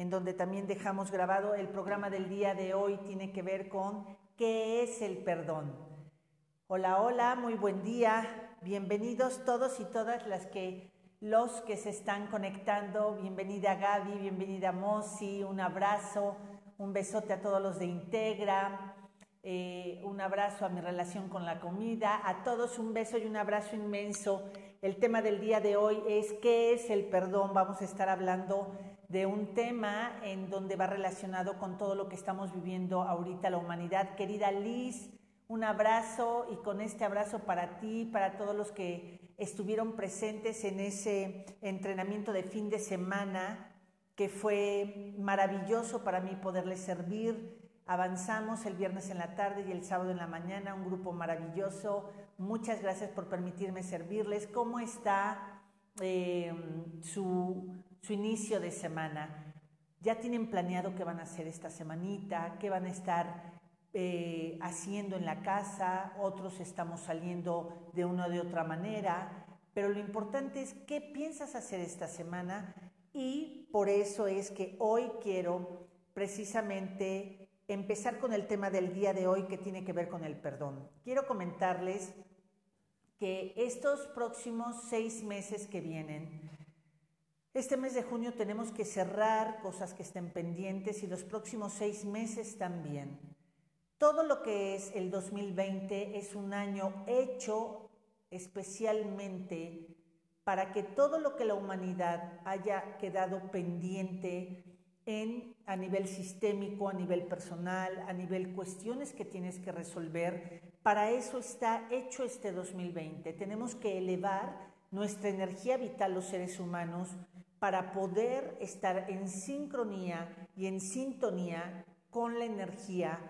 en donde también dejamos grabado el programa del día de hoy, tiene que ver con qué es el perdón. Hola, hola, muy buen día, bienvenidos todos y todas las que los que se están conectando, bienvenida Gaby, bienvenida Mosi, un abrazo, un besote a todos los de Integra, eh, un abrazo a mi relación con la comida, a todos un beso y un abrazo inmenso. El tema del día de hoy es ¿qué es el perdón? Vamos a estar hablando de un tema en donde va relacionado con todo lo que estamos viviendo ahorita la humanidad. Querida Liz, un abrazo y con este abrazo para ti, para todos los que estuvieron presentes en ese entrenamiento de fin de semana, que fue maravilloso para mí poderles servir. Avanzamos el viernes en la tarde y el sábado en la mañana, un grupo maravilloso, Muchas gracias por permitirme servirles. ¿Cómo está eh, su, inicio de semana? ¿Ya tienen planeado qué van a hacer esta semanita? ¿Qué van a estar eh, haciendo en la casa? Otros estamos saliendo de una o de otra manera. Pero lo importante es qué piensas hacer esta semana y por eso es que hoy quiero precisamente empezar con el tema del día de hoy que tiene que ver con el perdón. Quiero comentarles que estos próximos seis meses que vienen, este mes de junio tenemos que cerrar cosas que estén pendientes y los próximos seis meses también. Todo lo que es el 2020 es un año hecho especialmente para que todo lo que la humanidad haya quedado pendiente en, a nivel sistémico, a nivel personal, a nivel cuestiones que tienes que resolver. Para eso está hecho este 2020. Tenemos que elevar nuestra energía vital los seres humanos para poder estar en sincronía y en sintonía con la energía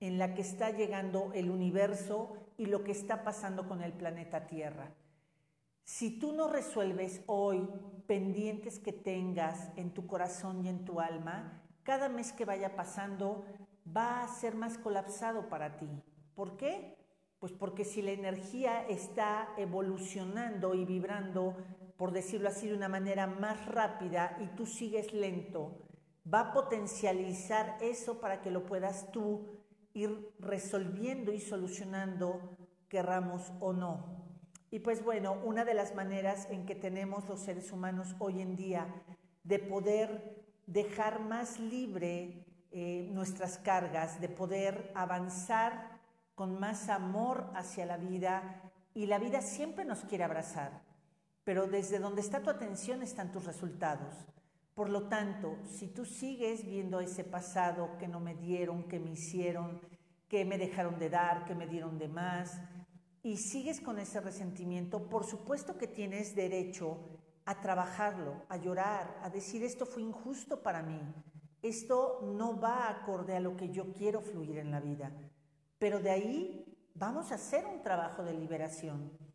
en la que está llegando el universo y lo que está pasando con el planeta Tierra. Si tú no resuelves hoy pendientes que tengas en tu corazón y en tu alma, cada mes que vaya pasando va a ser más colapsado para ti. ¿Por qué? Pues porque si la energía está evolucionando y vibrando, por decirlo así, de una manera más rápida y tú sigues lento, va a potencializar eso para que lo puedas tú ir resolviendo y solucionando, querramos o no. Y pues bueno, una de las maneras en que tenemos los seres humanos hoy en día de poder dejar más libre eh, nuestras cargas, de poder avanzar con más amor hacia la vida y la vida siempre nos quiere abrazar, pero desde donde está tu atención están tus resultados. Por lo tanto, si tú sigues viendo ese pasado que no me dieron, que me hicieron, que me dejaron de dar, que me dieron de más, y sigues con ese resentimiento, por supuesto que tienes derecho a trabajarlo, a llorar, a decir esto fue injusto para mí, esto no va acorde a lo que yo quiero fluir en la vida. Pero de ahí vamos a hacer un trabajo de liberación.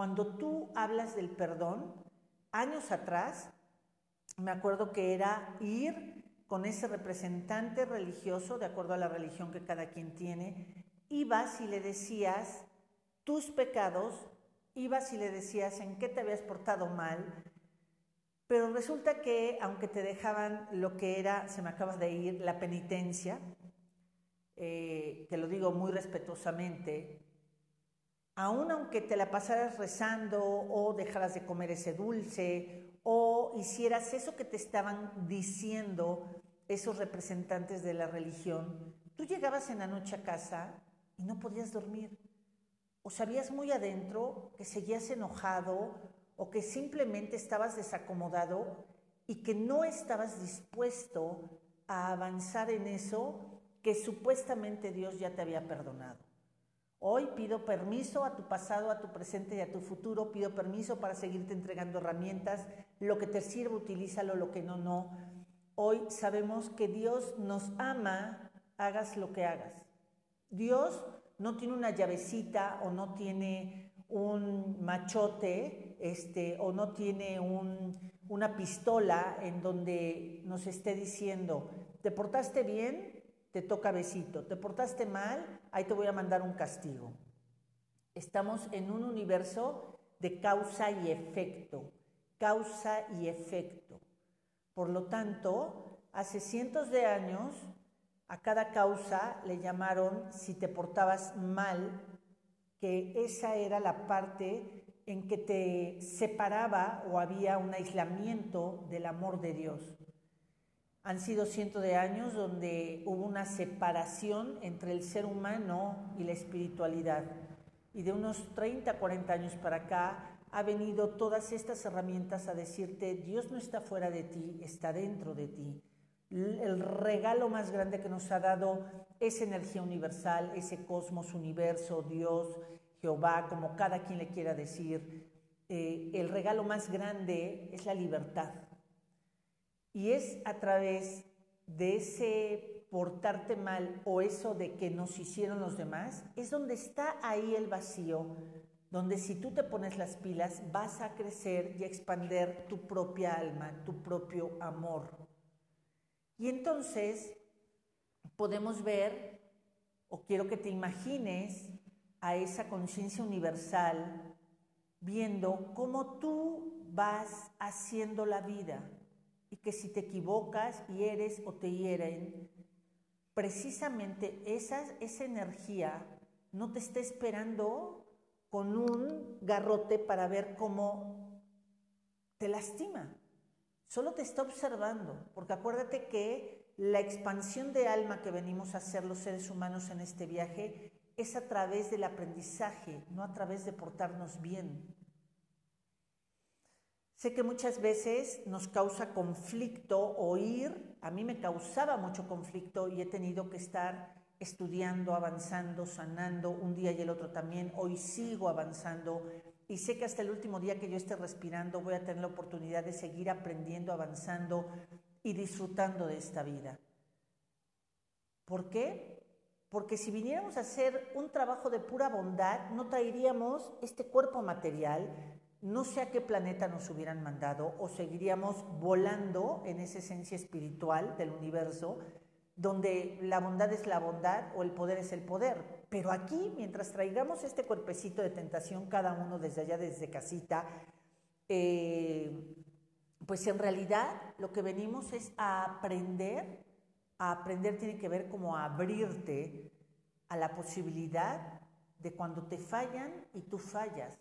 Cuando tú hablas del perdón, años atrás, me acuerdo que era ir con ese representante religioso, de acuerdo a la religión que cada quien tiene, ibas y le decías, tus pecados, ibas y le decías en qué te habías portado mal, pero resulta que aunque te dejaban lo que era, se me acaba de ir, la penitencia, eh, te lo digo muy respetuosamente, aun aunque te la pasaras rezando o dejaras de comer ese dulce o hicieras eso que te estaban diciendo esos representantes de la religión, tú llegabas en la noche a casa y no podías dormir o sabías muy adentro que seguías enojado o que simplemente estabas desacomodado y que no estabas dispuesto a avanzar en eso que supuestamente Dios ya te había perdonado. Hoy pido permiso a tu pasado, a tu presente y a tu futuro. Pido permiso para seguirte entregando herramientas. Lo que te sirva, utilízalo, lo que no, no. Hoy sabemos que Dios nos ama, hagas lo que hagas. Dios no tiene una llavecita o no tiene un machote este, o no tiene una pistola en donde nos esté diciendo, te portaste bien, te toca besito, te portaste mal, ahí te voy a mandar un castigo. Estamos en un universo de causa y efecto, causa y efecto. Por lo tanto, hace cientos de años, a cada causa le llamaron si te portabas mal, que esa era la parte en que te separaba o había un aislamiento del amor de Dios. Han sido cientos de años donde hubo una separación entre el ser humano y la espiritualidad. Y de unos 30, 40 años para acá ha venido todas estas herramientas a decirte, Dios no está fuera de ti, está dentro de ti. El regalo más grande que nos ha dado es energía universal, ese cosmos, universo, Dios, Jehová, como cada quien le quiera decir. Eh, el regalo más grande es la libertad. Y es a través de ese portarte mal o eso de que nos hicieron los demás, es donde está ahí el vacío, donde si tú te pones las pilas vas a crecer y a expander tu propia alma, tu propio amor. Y entonces podemos ver, o quiero que te imagines a esa conciencia universal, viendo cómo tú vas haciendo la vida y que si te equivocas, hieres o te hieren, precisamente esa, esa energía no te está esperando con un garrote para ver cómo te lastima. Solo te está observando, porque acuérdate que la expansión de alma que venimos a hacer los seres humanos en este viaje es a través del aprendizaje, no a través de portarnos bien. Sé que muchas veces nos causa conflicto oír, a mí me causaba mucho conflicto y he tenido que estar estudiando, avanzando, sanando, un día y el otro también. Hoy sigo avanzando y sé que hasta el último día que yo esté respirando voy a tener la oportunidad de seguir aprendiendo, avanzando y disfrutando de esta vida. ¿Por qué? Porque si viniéramos a hacer un trabajo de pura bondad, no traeríamos este cuerpo material, no sé a qué planeta nos hubieran mandado o seguiríamos volando en esa esencia espiritual del universo, donde la bondad es la bondad o el poder es el poder. Pero aquí, mientras traigamos este cuerpecito de tentación, cada uno desde allá, desde casita, eh, pues en realidad lo que venimos es a aprender, a aprender tiene que ver como a abrirte a la posibilidad de cuando te fallan y tú fallas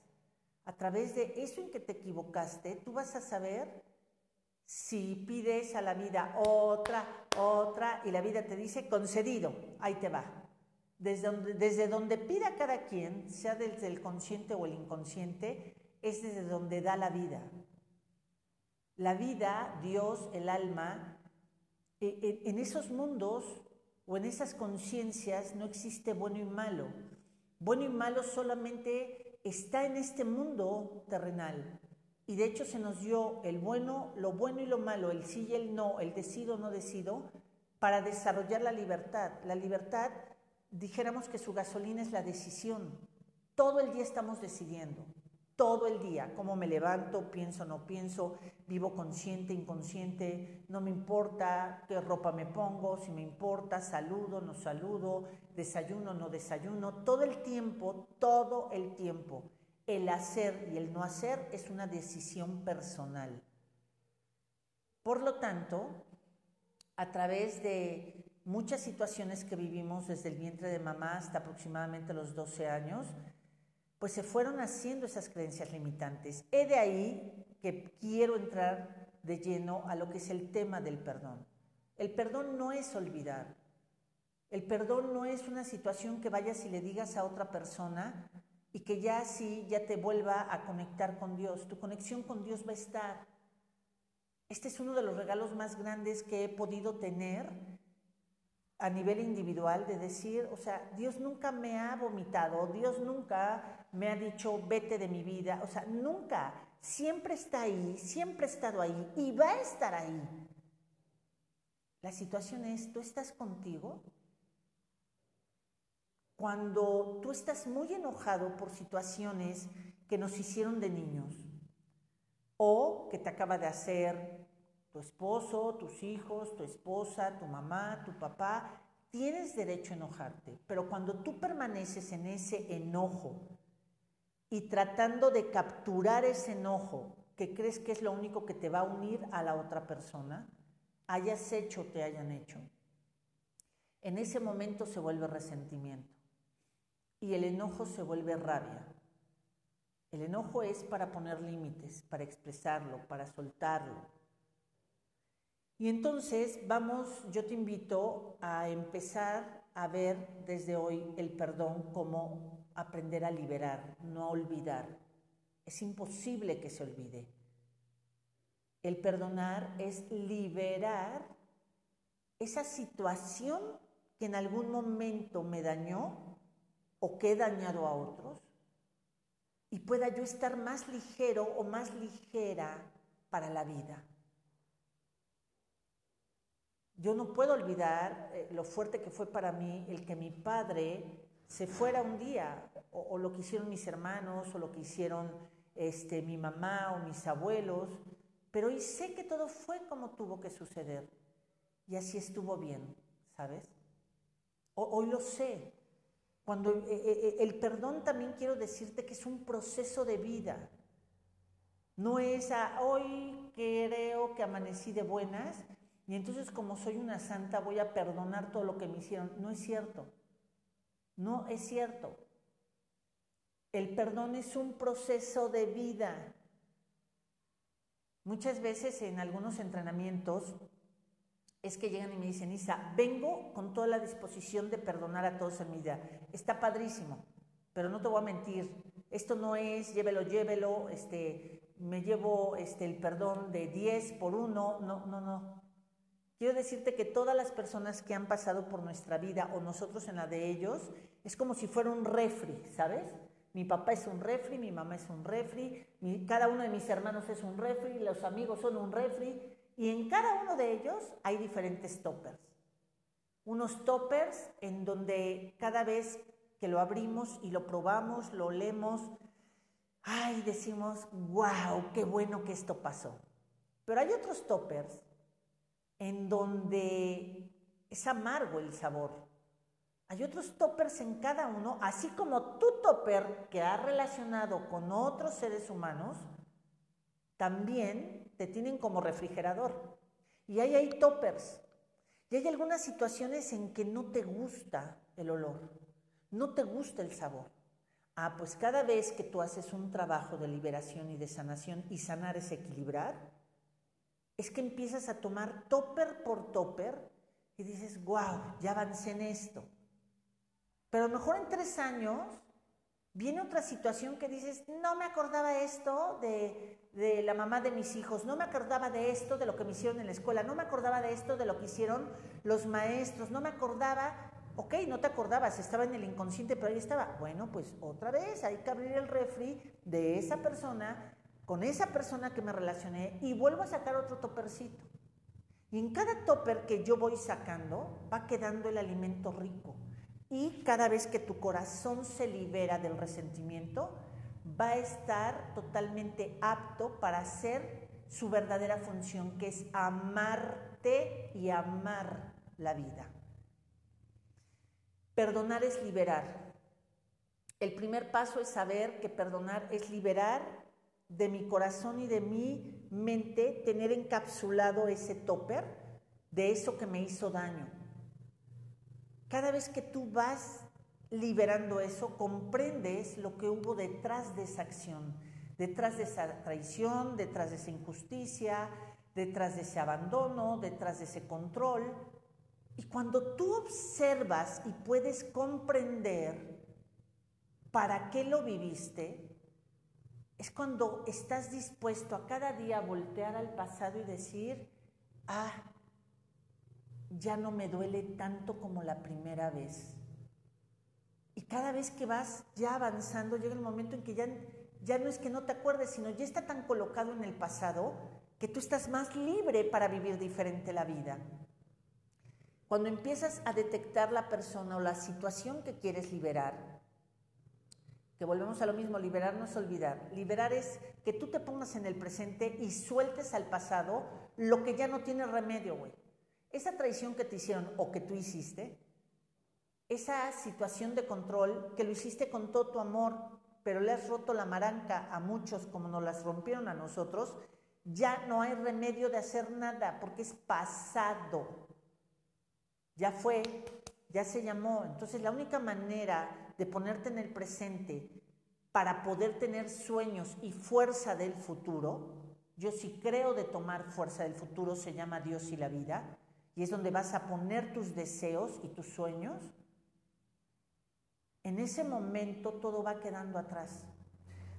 a través de eso en que te equivocaste, tú vas a saber si pides a la vida otra, otra, y la vida te dice concedido, ahí te va. Desde donde, desde donde pida cada quien, sea desde el consciente o el inconsciente, es desde donde da la vida. La vida, Dios, el alma, e, e, en esos mundos o en esas conciencias no existe bueno y malo. Bueno y malo solamente está en este mundo terrenal. Y de hecho se nos dio el bueno, lo bueno y lo malo, el sí y el no, el decido o no decido, para desarrollar la libertad. La libertad, dijéramos que su gasolina es la decisión. Todo el día estamos decidiendo todo el día, cómo me levanto, pienso, no pienso, vivo consciente, inconsciente, no me importa qué ropa me pongo, si me importa, saludo, no saludo, desayuno, no desayuno, todo el tiempo, todo el tiempo. El hacer y el no hacer es una decisión personal. Por lo tanto, a través de muchas situaciones que vivimos desde el vientre de mamá hasta aproximadamente los 12 años, pues se fueron haciendo esas creencias limitantes. He de ahí que quiero entrar de lleno a lo que es el tema del perdón. El perdón no es olvidar. El perdón no es una situación que vayas y le digas a otra persona y que ya así ya te vuelva a conectar con Dios. Tu conexión con Dios va a estar. Este es uno de los regalos más grandes que he podido tener a nivel individual de decir, o sea, Dios nunca me ha vomitado, Dios nunca me ha dicho, vete de mi vida, o sea, nunca, siempre está ahí, siempre ha estado ahí y va a estar ahí. La situación es, tú estás contigo. Cuando tú estás muy enojado por situaciones que nos hicieron de niños o que te acaba de hacer tu esposo, tus hijos, tu esposa, tu mamá, tu papá, tienes derecho a enojarte, pero cuando tú permaneces en ese enojo y tratando de capturar ese enojo que crees que es lo único que te va a unir a la otra persona, hayas hecho o te hayan hecho, en ese momento se vuelve resentimiento y el enojo se vuelve rabia. El enojo es para poner límites, para expresarlo, para soltarlo. Y entonces vamos, yo te invito a empezar a ver desde hoy el perdón como aprender a liberar, no a olvidar. Es imposible que se olvide. El perdonar es liberar esa situación que en algún momento me dañó o que he dañado a otros y pueda yo estar más ligero o más ligera para la vida. Yo no puedo olvidar eh, lo fuerte que fue para mí el que mi padre se fuera un día, o, lo que hicieron mis hermanos, o lo que hicieron este, mi mamá o mis abuelos, pero hoy sé que todo fue como tuvo que suceder. Y así estuvo bien, ¿sabes? hoy lo sé. Cuando eh, eh, eh, el perdón también quiero decirte que es un proceso de vida. No es a hoy creo que amanecí de buenas y entonces como soy una santa voy a perdonar todo lo que me hicieron. No es cierto. No es cierto. El perdón es un proceso de vida. Muchas veces en algunos entrenamientos es que llegan y me dicen, Isa, vengo con toda la disposición de perdonar a todos en mi vida. Está padrísimo, pero no te voy a mentir. Esto no es llévelo, llévelo, este, me llevo este, el perdón de 10 por uno. No, no, no. Quiero decirte que todas las personas que han pasado por nuestra vida o nosotros en la de ellos, es como si fuera un refri, ¿sabes? Mi papá es un refri, mi mamá es un refri, cada uno de mis hermanos es un refri, los amigos son un refri, y en cada uno de ellos hay diferentes toppers. Unos toppers en donde cada vez que lo abrimos y lo probamos, lo olemos, ay, decimos, wow, qué bueno que esto pasó. Pero hay otros toppers en donde es amargo el sabor. Hay otros toppers en cada uno, así como tu topper que ha relacionado con otros seres humanos, también te tienen como refrigerador. Y ahí hay toppers. Y hay algunas situaciones en que no te gusta el olor, no te gusta el sabor. Ah, pues cada vez que tú haces un trabajo de liberación y de sanación y sanar es equilibrar, es que empiezas a tomar topper por topper y dices, wow, ya avancé en esto. Pero a lo mejor en tres años viene otra situación que dices, no me acordaba esto de, la mamá de mis hijos, no me acordaba de esto de lo que me hicieron en la escuela, no me acordaba de esto de lo que hicieron los maestros, no me acordaba, ok, no te acordabas, estaba en el inconsciente, pero ahí estaba. Bueno, pues otra vez hay que abrir el refri de esa persona, con esa persona que me relacioné y vuelvo a sacar otro topercito. Y en cada topper que yo voy sacando va quedando el alimento rico y cada vez que tu corazón se libera del resentimiento, va a estar totalmente apto para hacer su verdadera función, que es amarte y amar la vida. Perdonar es liberar. El primer paso es saber que perdonar es liberar de mi corazón y de mi mente, tener encapsulado ese topper de eso que me hizo daño cada vez que tú vas liberando eso, comprendes lo que hubo detrás de esa acción, detrás de esa traición, detrás de esa injusticia, detrás de ese abandono, detrás de ese control. Y cuando tú observas y puedes comprender para qué lo viviste, es cuando estás dispuesto a cada día voltear al pasado y decir, ah, ya no me duele tanto como la primera vez. Y cada vez que vas ya avanzando, llega el momento en que ya, ya no es que no te acuerdes, sino ya está tan colocado en el pasado que tú estás más libre para vivir diferente la vida. Cuando empiezas a detectar la persona o la situación que quieres liberar, que volvemos a lo mismo, liberar no es olvidar. Liberar es que tú te pongas en el presente y sueltes al pasado lo que ya no tiene remedio, güey. Esa traición que te hicieron o que tú hiciste, esa situación de control que lo hiciste con todo tu amor, pero le has roto la maranca a muchos como nos las rompieron a nosotros, Ya no hay remedio de hacer nada porque es pasado. Ya fue, ya se llamó. Entonces la única manera de ponerte en el presente para poder tener sueños y fuerza del futuro, yo sí creo de tomar fuerza del futuro, se llama Dios y la vida, y es donde vas a poner tus deseos y tus sueños, en ese momento todo va quedando atrás.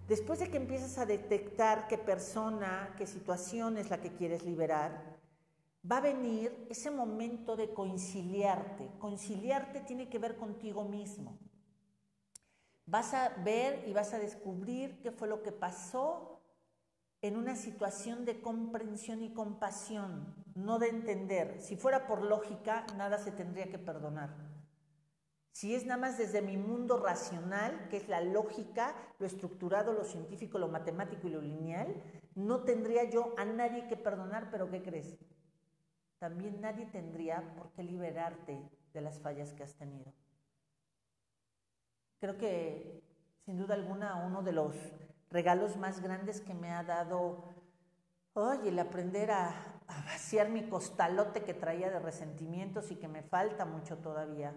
Después de que empiezas a detectar qué persona, qué situación es la que quieres liberar, va a venir ese momento de conciliarte. Conciliarte tiene que ver contigo mismo. Vas a ver y vas a descubrir qué fue lo que pasó en una situación de comprensión y compasión, no de entender. Si fuera por lógica, nada se tendría que perdonar. Si es nada más desde mi mundo racional, que es la lógica, lo estructurado, lo científico, lo matemático y lo lineal, no tendría yo a nadie que perdonar, pero ¿qué crees? También nadie tendría por qué liberarte de las fallas que has tenido. Creo que, sin duda alguna, uno de los regalos más grandes que me ha dado, oye, el aprender a, vaciar mi costalote que traía de resentimientos y que me falta mucho todavía.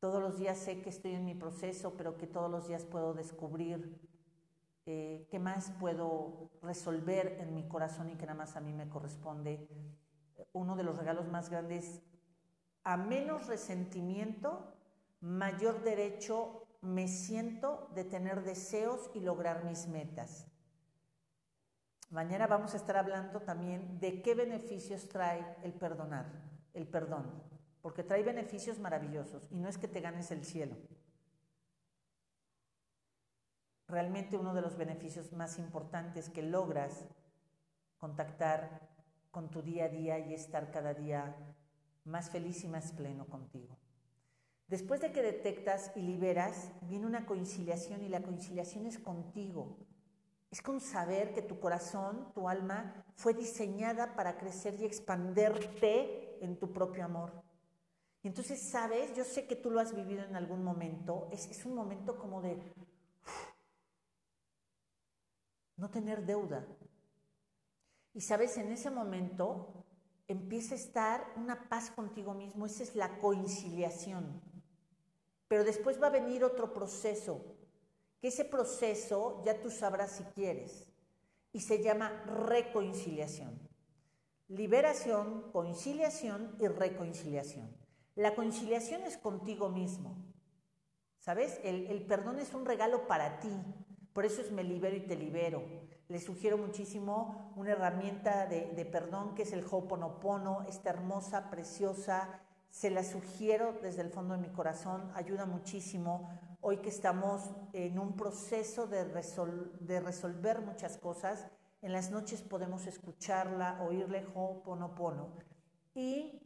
Todos los días sé que estoy en mi proceso, pero que todos los días puedo descubrir eh, qué más puedo resolver en mi corazón y que nada más a mí me corresponde. Uno de los regalos más grandes, a menos resentimiento, mayor derecho me siento de tener deseos y lograr mis metas. Mañana vamos a estar hablando también de qué beneficios trae el perdonar, el perdón, porque trae beneficios maravillosos y no es que te ganes el cielo. Realmente uno de los beneficios más importantes que logras contactar con tu día a día y estar cada día más feliz y más pleno contigo. Después de que detectas y liberas, viene una conciliación y la conciliación es contigo. Es con saber que tu corazón, tu alma, fue diseñada para crecer y expanderte en tu propio amor. Y entonces, sabes, yo sé que tú lo has vivido en algún momento, es, es un momento como de no tener deuda. Y sabes, en ese momento empieza a estar una paz contigo mismo, esa es la conciliación. Pero después va a venir otro proceso, que ese proceso ya tú sabrás si quieres, y se llama reconciliación. Liberación, conciliación y reconciliación. La conciliación es contigo mismo. ¿Sabes? El, perdón es un regalo para ti. Por eso es me libero y te libero. Les sugiero muchísimo una herramienta de, de perdón que es el Ho'oponopono, esta hermosa, preciosa se la sugiero desde el fondo de mi corazón, ayuda muchísimo. Hoy que estamos en un proceso de, de resolver muchas cosas, en las noches podemos escucharla, oírle Ho'oponopono. Y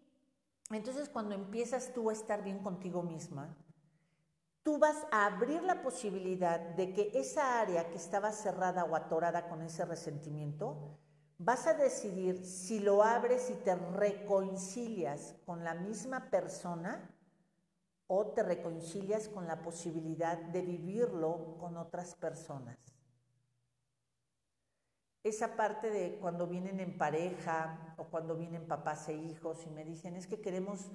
entonces cuando empiezas tú a estar bien contigo misma, tú vas a abrir la posibilidad de que esa área que estaba cerrada o atorada con ese resentimiento, vas a decidir si lo abres y te reconcilias con la misma persona o te reconcilias con la posibilidad de vivirlo con otras personas. Esa parte de cuando vienen en pareja o cuando vienen papás e hijos y me dicen es que queremos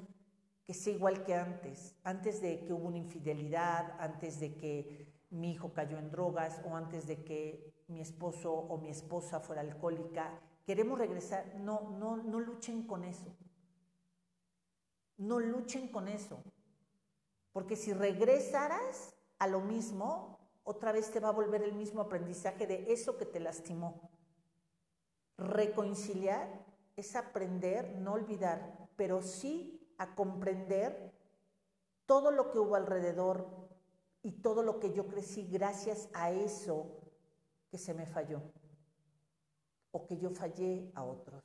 que sea igual que antes, antes de que hubo una infidelidad, antes de que mi hijo cayó en drogas o antes de que mi esposo o mi esposa fuera alcohólica, queremos regresar, no, no, no luchen con eso. No luchen con eso. Porque si regresaras a lo mismo, otra vez te va a volver el mismo aprendizaje de eso que te lastimó. Reconciliar es aprender, no olvidar, pero sí a comprender todo lo que hubo alrededor y todo lo que yo crecí gracias a eso que se me falló o que yo fallé a otros.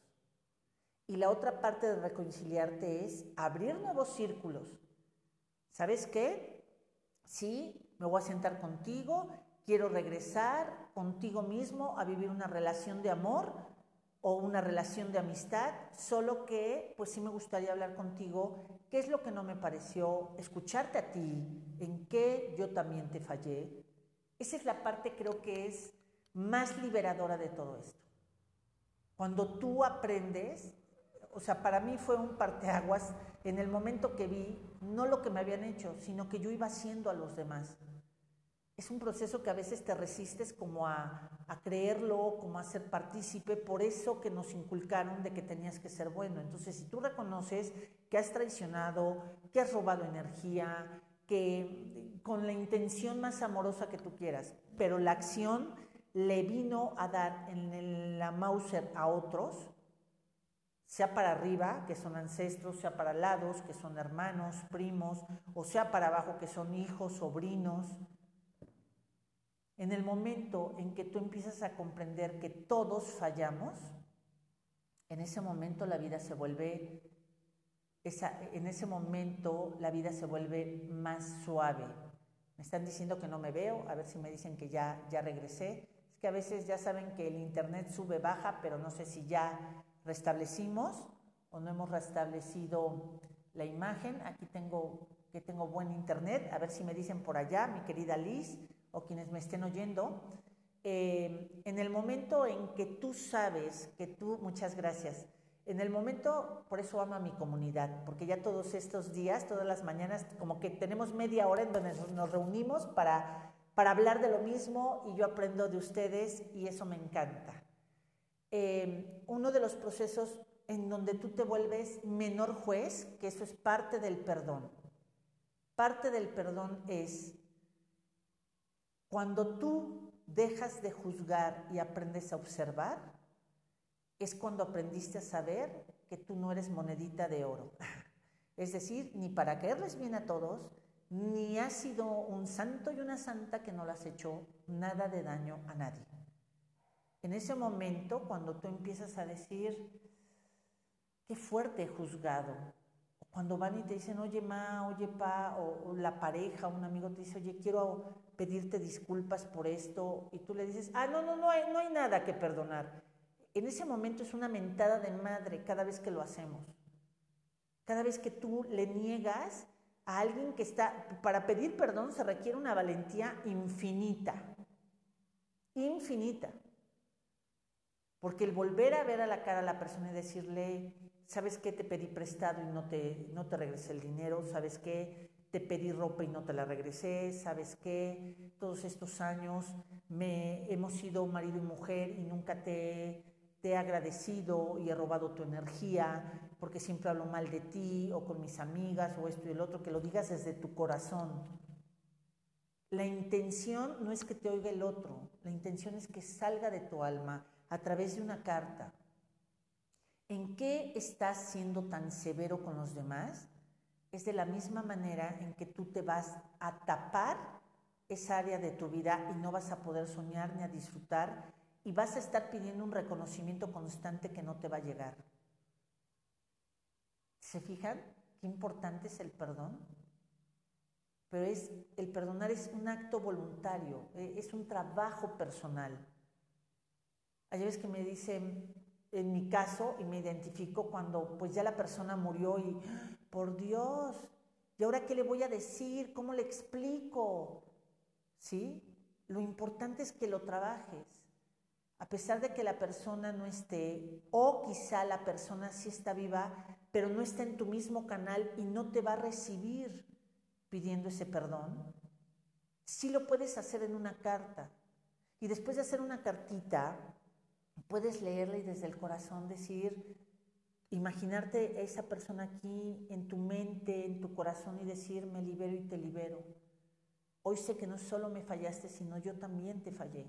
Y la otra parte de reconciliarte es abrir nuevos círculos. ¿Sabes qué? Sí, me voy a sentar contigo, quiero regresar contigo mismo a vivir una relación de amor o una relación de amistad, solo que pues sí me gustaría hablar contigo, qué es lo que no me pareció, escucharte a ti, en qué yo también te fallé. Esa es la parte creo que es más liberadora de todo esto. Cuando tú aprendes, o sea, para mí fue un parteaguas en el momento que vi no lo que me habían hecho, sino que yo iba haciendo a los demás. Es un proceso que a veces te resistes como a, a creerlo, como a ser partícipe, por eso que nos inculcaron de que tenías que ser bueno. Entonces, si tú reconoces que has traicionado, que has robado energía, que con la intención más amorosa que tú quieras, pero la acción le vino a dar en la Mauser a otros, sea para arriba, que son ancestros, sea para lados, que son hermanos, primos, o sea para abajo, que son hijos, sobrinos. En el momento en que tú empiezas a comprender que todos fallamos, en ese momento la vida se vuelve, en ese momento la vida se vuelve más suave. Me están diciendo que no me veo, a ver si me dicen que ya, ya regresé. Que a veces ya saben que el internet sube, baja, pero no sé si ya restablecimos o no hemos restablecido la imagen. Aquí tengo que tengo buen internet, a ver si me dicen por allá, mi querida Liz, o quienes me estén oyendo. Eh, en el momento en que tú sabes que tú, muchas gracias, en el momento, por eso amo a mi comunidad, porque ya todos estos días, todas las mañanas, como que tenemos media hora en donde nos reunimos para, para hablar de lo mismo y yo aprendo de ustedes y eso me encanta. Eh, uno de los procesos en donde tú te vuelves menor juez, que eso es parte del perdón. Parte del perdón es cuando tú dejas de juzgar y aprendes a observar, es cuando aprendiste a saber que tú no eres monedita de oro. Es decir, ni para caerles bien a todos, ni has sido un santo y una santa que no le has hecho nada de daño a nadie. En ese momento, cuando tú empiezas a decir, qué fuerte juzgado, cuando van y te dicen, oye ma, oye pa, o, la pareja, un amigo te dice, oye, quiero pedirte disculpas por esto, y tú le dices, ah, no, no, no hay, no hay nada que perdonar. En ese momento es una mentada de madre cada vez que lo hacemos. Cada vez que tú le niegas a alguien que está, para pedir perdón se requiere una valentía infinita, infinita. Porque el volver a ver a la cara a la persona y decirle, ¿sabes qué? Te pedí prestado y no te, no te regresé el dinero, ¿sabes qué? Te pedí ropa y no te la regresé, ¿sabes qué? Todos estos años me, hemos sido marido y mujer y nunca te, te he agradecido y he robado tu energía porque siempre hablo mal de ti o con mis amigas o esto y el otro, que lo digas desde tu corazón. La intención no es que te oiga el otro, la intención es que salga de tu alma a través de una carta. ¿En qué estás siendo tan severo con los demás? Es de la misma manera en que tú te vas a tapar esa área de tu vida y no vas a poder soñar ni a disfrutar y vas a estar pidiendo un reconocimiento constante que no te va a llegar. ¿Se fijan qué importante es el perdón? Pero es el perdonar es un acto voluntario, e, es un trabajo personal. Hay veces que me dicen, en mi caso, y me identifico cuando pues ya la persona murió y, por Dios, ¿y ahora qué le voy a decir? ¿Cómo le explico? ¿Sí? Lo importante es que lo trabajes. A pesar de que la persona no esté, o quizá la persona sí está viva, pero no está en tu mismo canal y no te va a recibir pidiendo ese perdón, sí lo puedes hacer en una carta. Y después de hacer una cartita, puedes leerla y desde el corazón decir, imaginarte a esa persona aquí en tu mente, en tu corazón y decir, me libero y te libero. Hoy sé que no solo me fallaste, sino yo también te fallé.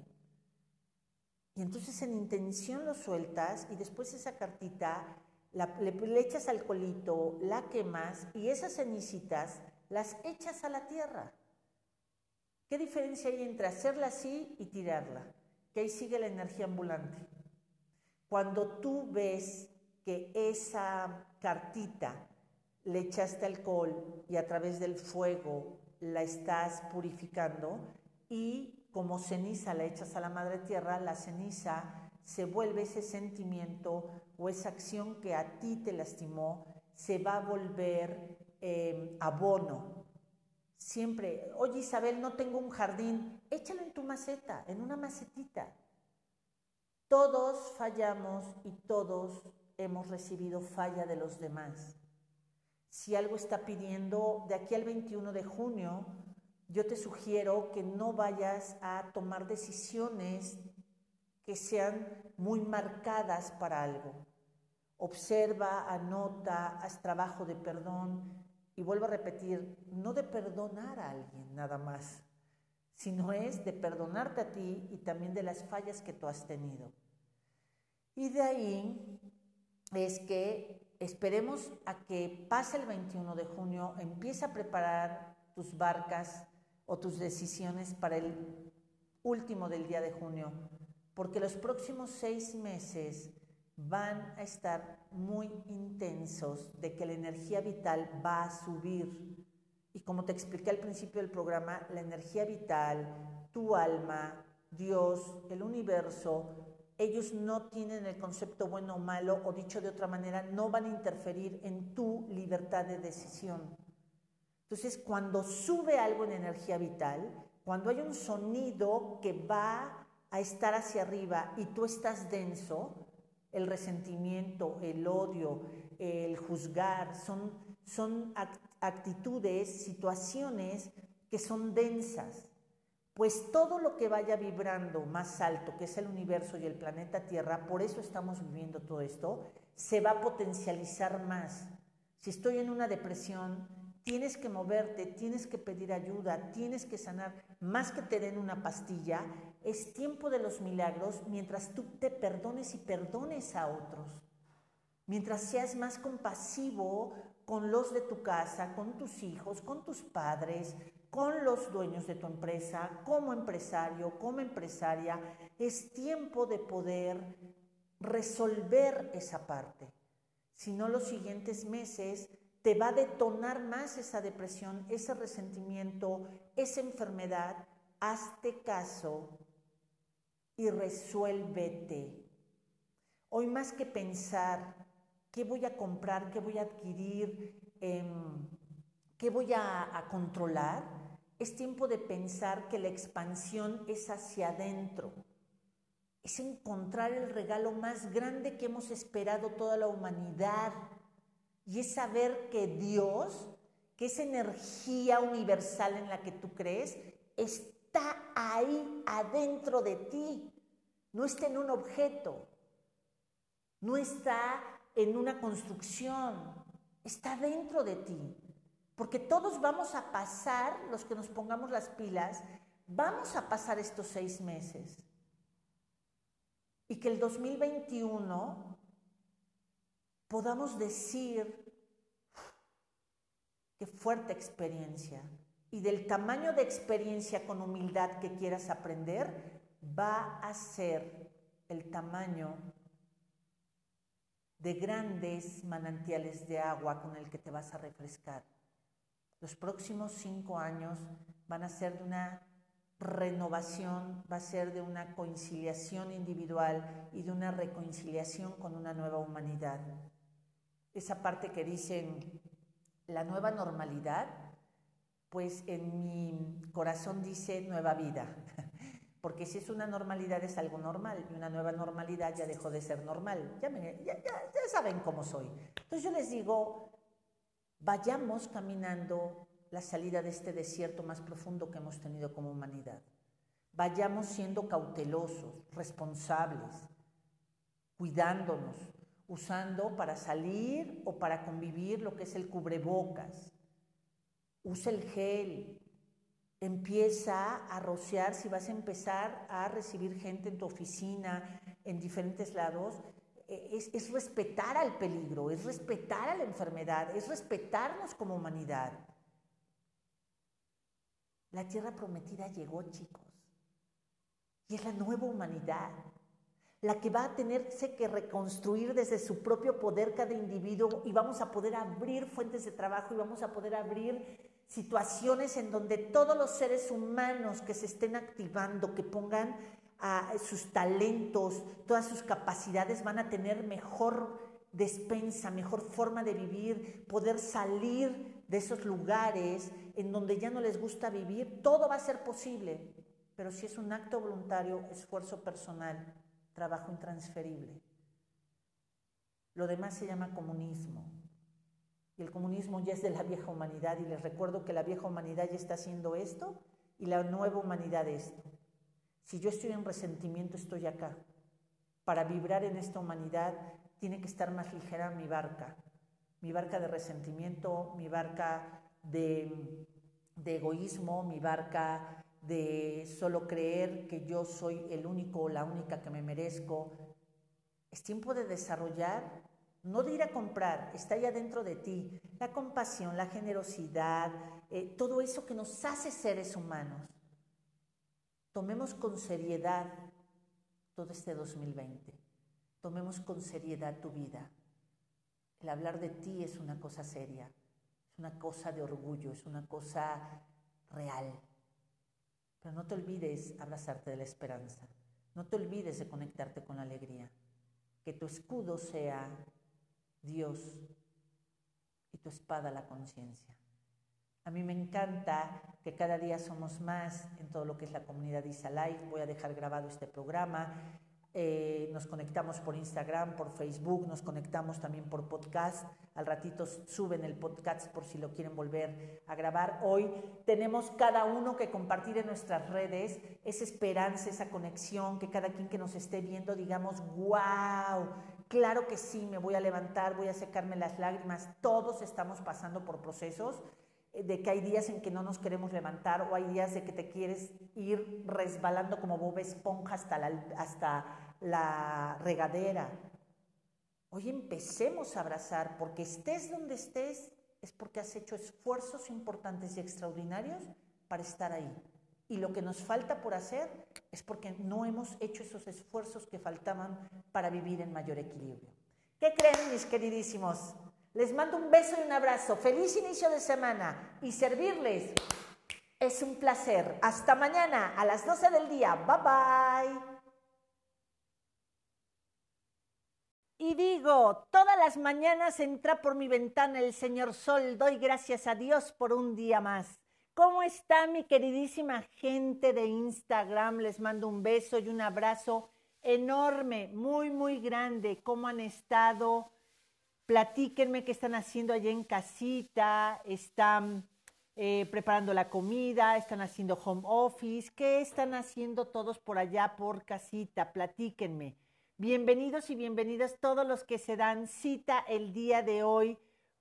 Y entonces en intención lo sueltas y después esa cartita le, le echas alcoholito, la quemas y esas cenicitas las echas a la tierra. ¿Qué diferencia hay entre hacerla así y tirarla? Que ahí sigue la energía ambulante. Cuando tú ves que esa cartita le echaste alcohol y a través del fuego la estás purificando y como ceniza la echas a la madre tierra, la ceniza se vuelve ese sentimiento o esa acción que a ti te lastimó, se va a volver eh, abono. Siempre, oye Isabel, no tengo un jardín, échalo en tu maceta, en una macetita. Todos fallamos y todos hemos recibido falla de los demás. Si algo está pidiendo de aquí al 21 de junio, yo te sugiero que no vayas a tomar decisiones que sean muy marcadas para algo. Observa, anota, haz trabajo de perdón y vuelvo a repetir, no de perdonar a alguien nada más, sino es de perdonarte a ti y también de las fallas que tú has tenido. Y de ahí es que esperemos a que pase el 21 de junio, empieza a preparar tus barcas o tus decisiones para el último del día de junio, porque los próximos seis meses van a estar muy intensos de que la energía vital va a subir. Y como te expliqué al principio del programa, la energía vital, tu alma, Dios, el universo, ellos no tienen el concepto bueno o malo, o dicho de otra manera, no van a interferir en tu libertad de decisión. Entonces, cuando sube algo en energía vital, cuando hay un sonido que va a estar hacia arriba y tú estás denso, el resentimiento, el odio, el juzgar, son, son actitudes, situaciones que son densas. Pues todo lo que vaya vibrando más alto, que es el universo y el planeta Tierra, por eso estamos viviendo todo esto, se va a potencializar más. Si estoy en una depresión, tienes que moverte, tienes que pedir ayuda, tienes que sanar, más que te den una pastilla, es tiempo de los milagros mientras tú te perdones y perdones a otros. Mientras seas más compasivo con los de tu casa, con tus hijos, con tus padres, con los dueños de tu empresa, como empresario, como empresaria, es tiempo de poder resolver esa parte. Si no, los siguientes meses te va a detonar más esa depresión, ese resentimiento, esa enfermedad. Hazte caso y resuélvete. Hoy más que pensar qué voy a comprar, qué voy a adquirir, em, qué voy a controlar, es tiempo de pensar que la expansión es hacia adentro. Es encontrar el regalo más grande que hemos esperado toda la humanidad. Y es saber que Dios, que esa energía universal en la que tú crees, está ahí adentro de ti. No está en un objeto. No está en una construcción. Está dentro de ti. Porque todos vamos a pasar, los que nos pongamos las pilas, vamos a pasar estos seis meses. Y que el 2021 podamos decir qué fuerte experiencia. Y del tamaño de experiencia con humildad que quieras aprender, va a ser el tamaño de grandes manantiales de agua con el que te vas a refrescar. Los próximos cinco años van a ser de una renovación, va a ser de una conciliación individual y de una reconciliación con una nueva humanidad. Esa parte que dicen la nueva normalidad, pues en mi corazón dice nueva vida, porque si es una normalidad es algo normal y una nueva normalidad ya dejó de ser normal. Ya, ya, ya saben cómo soy. Entonces yo les digo, vayamos caminando la salida de este desierto más profundo que hemos tenido como humanidad. Vayamos siendo cautelosos, responsables, cuidándonos, usando para salir o para convivir lo que es el cubrebocas. Usa el gel. Empieza a rociar si vas a empezar a recibir gente en tu oficina, en diferentes lados es, respetar al peligro, es respetar a la enfermedad, es respetarnos como humanidad. La tierra prometida llegó, chicos. Y es la nueva humanidad, la que va a tenerse que reconstruir desde su propio poder cada individuo y vamos a poder abrir fuentes de trabajo y vamos a poder abrir situaciones en donde todos los seres humanos que se estén activando, que pongan a sus talentos, todas sus capacidades van a tener mejor despensa, mejor forma de vivir, poder salir de esos lugares en donde ya no les gusta vivir, todo va a ser posible, pero si es un acto voluntario, esfuerzo personal trabajo intransferible. Lo demás se llama comunismo. Y el comunismo ya es de la vieja humanidad y les recuerdo que la vieja humanidad ya está haciendo esto y la nueva humanidad esto. Si yo estoy en resentimiento, estoy acá. Para vibrar en esta humanidad tiene que estar más ligera mi barca, mi barca de resentimiento, mi barca de, de egoísmo, mi barca de solo creer que yo soy el único o la única que me merezco. Es tiempo de desarrollar, no de ir a comprar, está ya dentro de ti, la compasión, la generosidad, eh, todo eso que nos hace seres humanos. Tomemos con seriedad todo este 2020. Tomemos con seriedad tu vida. El hablar de ti es una cosa seria, es una cosa de orgullo, es una cosa real. Pero no te olvides abrazarte de la esperanza. No te olvides de conectarte con la alegría. Que tu escudo sea Dios y tu espada la conciencia. A mí me encanta que cada día somos más en todo lo que es la comunidad Life. Voy a dejar grabado este programa. Eh, nos conectamos por Instagram, por Facebook, nos conectamos también por podcast. Al ratito suben el podcast por si lo quieren volver a grabar. Hoy tenemos cada uno que compartir en nuestras redes esa esperanza, esa conexión, que cada quien que nos esté viendo digamos, wow, claro que sí, me voy a levantar, voy a secarme las lágrimas. Todos estamos pasando por procesos de que hay días en que no nos queremos levantar o hay días de que te quieres ir resbalando como Bob Esponja hasta la, hasta la regadera. Hoy empecemos a abrazar, porque estés donde estés, es porque has hecho esfuerzos importantes y extraordinarios para estar ahí. Y lo que nos falta por hacer es porque no hemos hecho esos esfuerzos que faltaban para vivir en mayor equilibrio. ¿Qué creen, mis queridísimos? Les mando un beso y un abrazo. Feliz inicio de semana y servirles es un placer. Hasta mañana a las 12 del día. Bye bye. Y digo, todas las mañanas entra por mi ventana el señor Sol. Doy gracias a Dios por un día más. ¿Cómo está mi queridísima gente de Instagram? Les mando un beso y un abrazo enorme, muy, muy grande. ¿Cómo han estado? Platíquenme qué están haciendo allá en casita, están eh, preparando la comida, están haciendo home office, qué están haciendo todos por allá por casita, platíquenme. Bienvenidos y bienvenidas todos los que se dan cita el día de hoy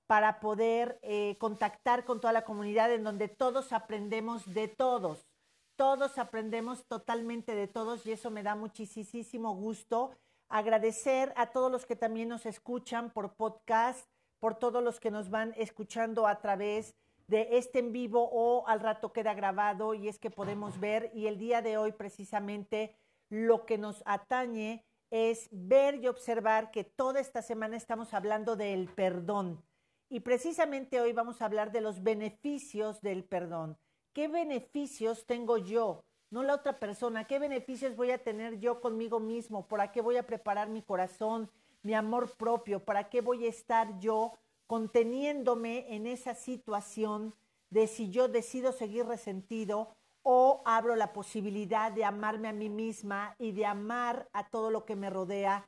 para poder eh, contactar con toda la comunidad en donde todos aprendemos de todos. Todos aprendemos totalmente de todos y eso me da muchísimo gusto agradecer a todos los que también nos escuchan por podcast, por todos los que nos van escuchando a través de este en vivo o al rato queda grabado y es que podemos ver y el día de hoy precisamente lo que nos atañe es ver y observar que toda esta semana estamos hablando del perdón y precisamente hoy vamos a hablar de los beneficios del perdón. ¿Qué beneficios tengo yo? No la otra persona. ¿Qué beneficios voy a tener yo conmigo mismo? ¿Para qué voy a preparar mi corazón, mi amor propio? ¿Para qué voy a estar yo conteniéndome en esa situación de si yo decido seguir resentido o abro la posibilidad de amarme a mí misma y de amar a todo lo que me rodea?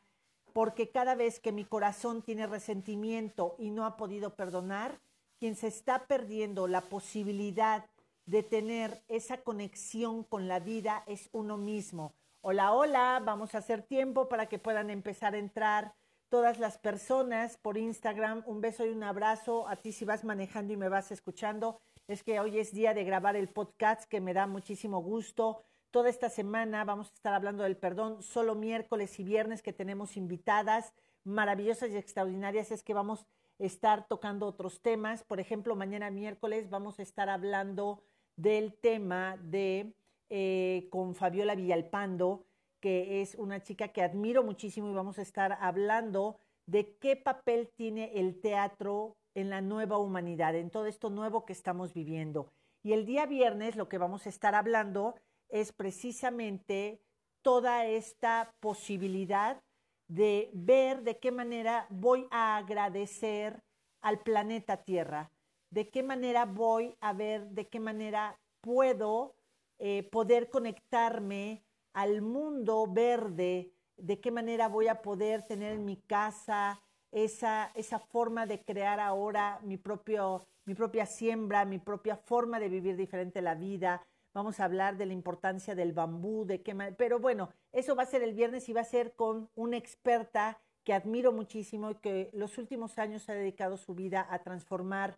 Porque cada vez que mi corazón tiene resentimiento y no ha podido perdonar, quien se está perdiendo la posibilidad de tener esa conexión con la vida es uno mismo. Hola, hola, vamos a hacer tiempo para que puedan empezar a entrar todas las personas por Instagram. Un beso y un abrazo a ti si vas manejando y me vas escuchando. Es que hoy es día de grabar el podcast que me da muchísimo gusto. Toda esta semana vamos a estar hablando del perdón, solo miércoles y viernes que tenemos invitadas maravillosas y extraordinarias. Es que vamos a estar tocando otros temas. Por ejemplo, mañana miércoles vamos a estar hablando del tema de eh, con Fabiola Villalpando, que es una chica que admiro muchísimo y vamos a estar hablando de qué papel tiene el teatro en la nueva humanidad, en todo esto nuevo que estamos viviendo. Y el día viernes lo que vamos a estar hablando es precisamente toda esta posibilidad de ver de qué manera voy a agradecer al planeta Tierra, de qué manera voy a ver, de qué manera puedo eh, poder conectarme al mundo verde de qué manera voy a poder tener en mi casa esa, esa forma de crear ahora mi, propio, mi propia siembra, mi propia forma de vivir diferente la vida. Vamos a hablar de la importancia del bambú, de qué pero bueno, eso va a ser el viernes y va a ser con una experta que admiro muchísimo y que los últimos años ha dedicado su vida a transformar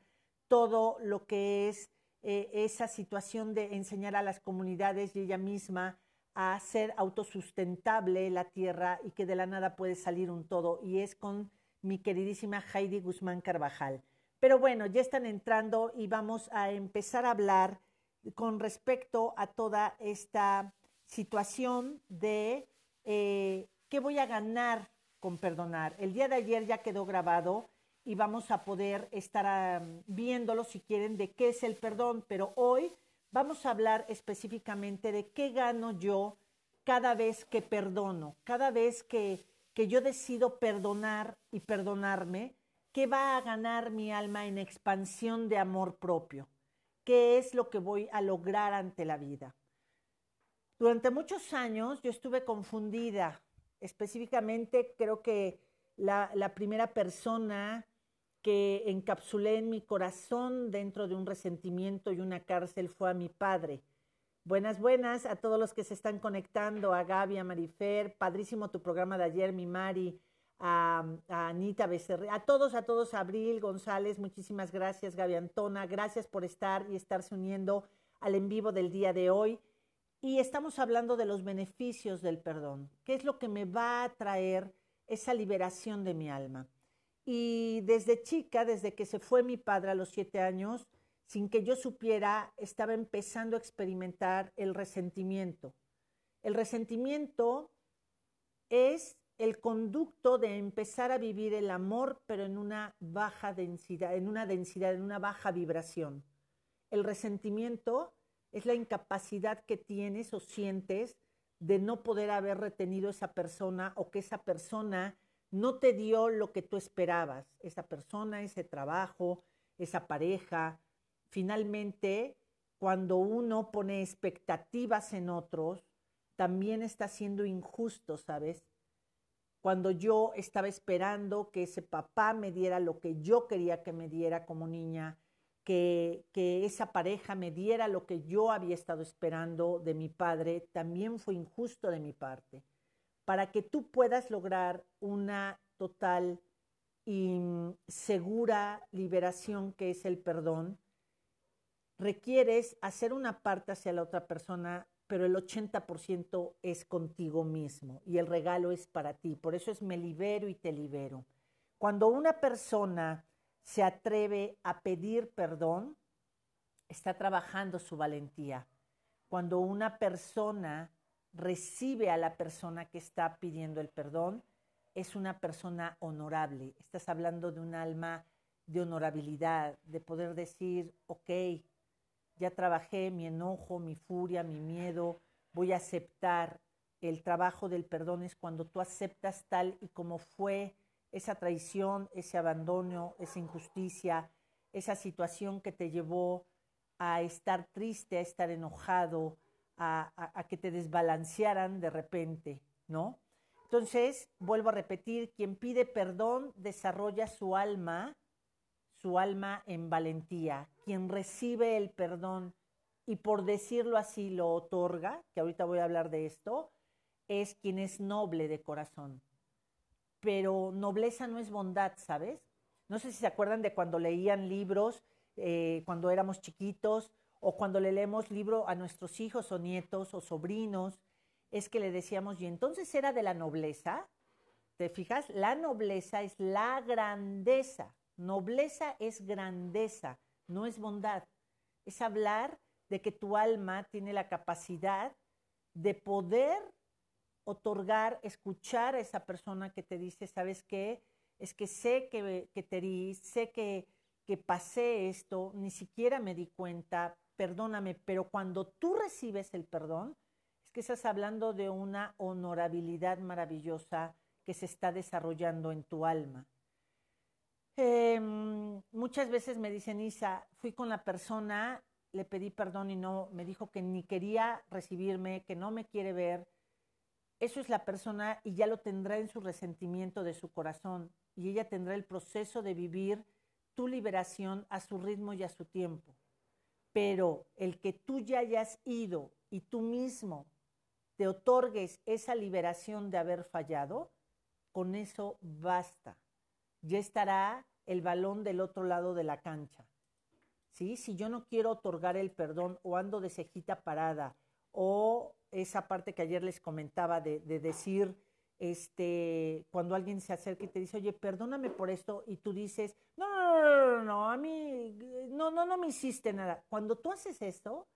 todo lo que es eh, esa situación de enseñar a las comunidades y ella misma a ser autosustentable la tierra y que de la nada puede salir un todo. Y es con mi queridísima Heidi Guzmán Carvajal. Pero bueno, ya están entrando y vamos a empezar a hablar con respecto a toda esta situación de eh, qué voy a ganar con perdonar. El día de ayer ya quedó grabado y vamos a poder estar viéndolo si quieren de qué es el perdón, pero hoy vamos a hablar específicamente de qué gano yo cada vez que perdono, cada vez que, que yo decido perdonar y perdonarme, qué va a ganar mi alma en expansión de amor propio, qué es lo que voy a lograr ante la vida. Durante muchos años yo estuve confundida, específicamente creo que la, la primera persona que encapsulé en mi corazón dentro de un resentimiento y una cárcel fue a mi padre. Buenas, buenas a todos los que se están conectando, a Gaby, a Marifer, padrísimo tu programa de ayer, mi Mari, a, Anita Becerril, a todos, a todos, Abril González, muchísimas gracias, Gaby Antona, gracias por estar y estarse uniendo al en vivo del día de hoy. Y estamos hablando de los beneficios del perdón, qué es lo que me va a traer esa liberación de mi alma. Y desde chica, desde que se fue mi padre a los siete años, sin que yo supiera, estaba empezando a experimentar el resentimiento. El resentimiento es el conducto de empezar a vivir el amor, pero en una baja densidad, en una densidad, en una baja vibración. El resentimiento es la incapacidad que tienes o sientes de no poder haber retenido esa persona o que esa persona no te dio lo que tú esperabas, esa persona, ese trabajo, esa pareja. Finalmente, cuando uno pone expectativas en otros, también está siendo injusto, ¿sabes? Cuando yo estaba esperando que ese papá me diera lo que yo quería que me diera como niña, que, que esa pareja me diera lo que yo había estado esperando de mi padre, también fue injusto de mi parte para que tú puedas lograr una total y segura liberación que es el perdón, requieres hacer una parte hacia la otra persona, pero el 80% es contigo mismo y el regalo es para ti. Por eso es me libero y te libero. Cuando una persona se atreve a pedir perdón, está trabajando su valentía. Cuando una persona recibe a la persona que está pidiendo el perdón, es una persona honorable. Estás hablando de un alma de honorabilidad, de poder decir, ok, ya trabajé mi enojo, mi furia, mi miedo, voy a aceptar. El trabajo del perdón es cuando tú aceptas tal y como fue esa traición, ese abandono, esa injusticia, esa situación que te llevó a estar triste, a estar enojado, a, que te desbalancearan de repente, ¿no? Entonces, vuelvo a repetir, quien pide perdón desarrolla su alma, su alma en valentía. Quien recibe el perdón y por decirlo así lo otorga, que ahorita voy a hablar de esto, es quien es noble de corazón. Pero nobleza no es bondad, ¿sabes? No sé si se acuerdan de cuando leían libros, eh, cuando éramos chiquitos, o cuando le leemos libro a nuestros hijos o nietos o sobrinos, es que le decíamos, y entonces era de la nobleza. ¿Te fijas? La nobleza es la grandeza. Nobleza es grandeza, no es bondad. Es hablar de que tu alma tiene la capacidad de poder otorgar, escuchar a esa persona que te dice, ¿sabes qué? Es que sé que, que te di, sé que, que pasé esto, ni siquiera me di cuenta, perdóname, pero cuando tú recibes el perdón, es que estás hablando de una honorabilidad maravillosa que se está desarrollando en tu alma. Em, muchas veces me dicen, Isa, fui con la persona, le pedí perdón y no, me dijo que ni quería recibirme, que no me quiere ver. eso es la persona y ya lo tendrá en su resentimiento de su corazón y ella tendrá el proceso de vivir tu liberación a su ritmo y a su tiempo. Pero el que tú ya hayas ido y tú mismo te otorgues esa liberación de haber fallado, con eso basta. Ya estará el balón del otro lado de la cancha. ¿Sí? Si yo no quiero otorgar el perdón o ando de cejita parada o esa parte que ayer les comentaba de, de decir, este, cuando alguien se acerca y te dice, oye, perdóname por esto, y tú dices, no, no, no, no, no, a mí, no, no, no me hiciste nada. Cuando tú haces esto,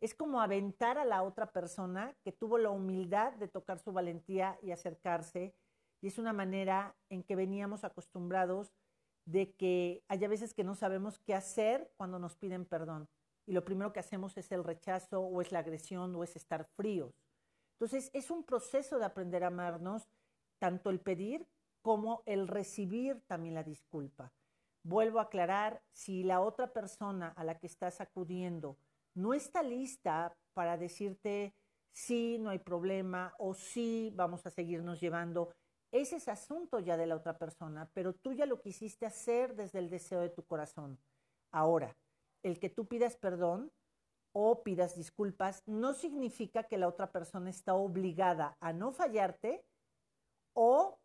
es como aventar a la otra persona que tuvo la humildad de tocar su valentía y acercarse, y es una manera en que veníamos acostumbrados de que hay veces que no sabemos qué hacer cuando nos piden perdón. Y lo primero que hacemos es el rechazo o es la agresión o es estar fríos. Entonces, es un proceso de aprender a amarnos, tanto el pedir como el recibir también la disculpa. Vuelvo a aclarar, si la otra persona a la que estás acudiendo no está lista para decirte sí, no hay problema o sí, vamos a seguirnos llevando, ese es asunto ya de la otra persona, pero tú ya lo quisiste hacer desde el deseo de tu corazón. Ahora, el que tú pidas perdón o pidas disculpas no significa que la otra persona está obligada a no fallarte o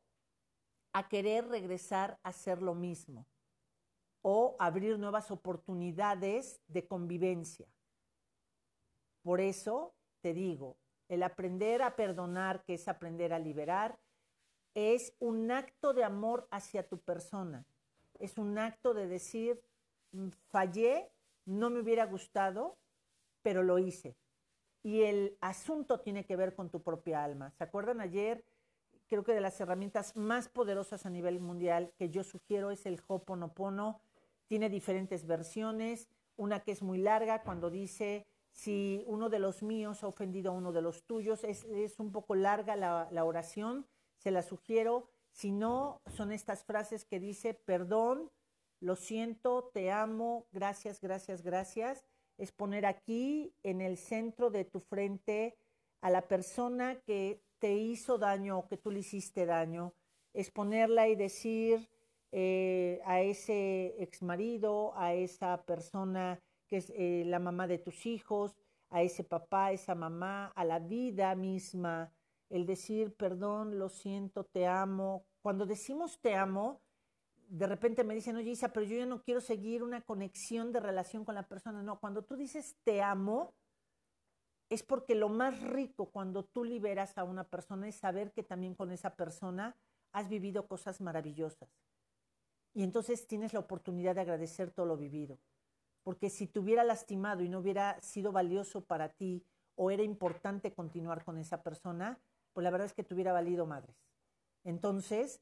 a querer regresar a hacer lo mismo o abrir nuevas oportunidades de convivencia. Por eso te digo, el aprender a perdonar, que es aprender a liberar, es un acto de amor hacia tu persona. Es un acto de decir, mm, fallé, no me hubiera gustado, pero lo hice. Y el asunto tiene que ver con tu propia alma. ¿Se acuerdan ayer? Creo que de las herramientas más poderosas a nivel mundial que yo sugiero es el Hoponopono. Tiene diferentes versiones. Una que es muy larga cuando dice, si uno de los míos ha ofendido a uno de los tuyos, es, es un poco larga la, la oración, se la sugiero. Si no, son estas frases que dice, perdón, lo siento, te amo, gracias, gracias, gracias es poner aquí en el centro de tu frente a la persona que te hizo daño o que tú le hiciste daño, es ponerla y decir eh, a ese ex marido, a esa persona que es eh, la mamá de tus hijos, a ese papá, a esa mamá, a la vida misma, el decir perdón, lo siento, te amo. Cuando decimos te amo, de repente me dicen, oye Isa, pero yo ya no quiero seguir una conexión de relación con la persona. No, cuando tú dices te amo, es porque lo más rico cuando tú liberas a una persona es saber que también con esa persona has vivido cosas maravillosas. Y entonces tienes la oportunidad de agradecer todo lo vivido. Porque si te hubiera lastimado y no hubiera sido valioso para ti o era importante continuar con esa persona, pues la verdad es que te hubiera valido madres. Entonces,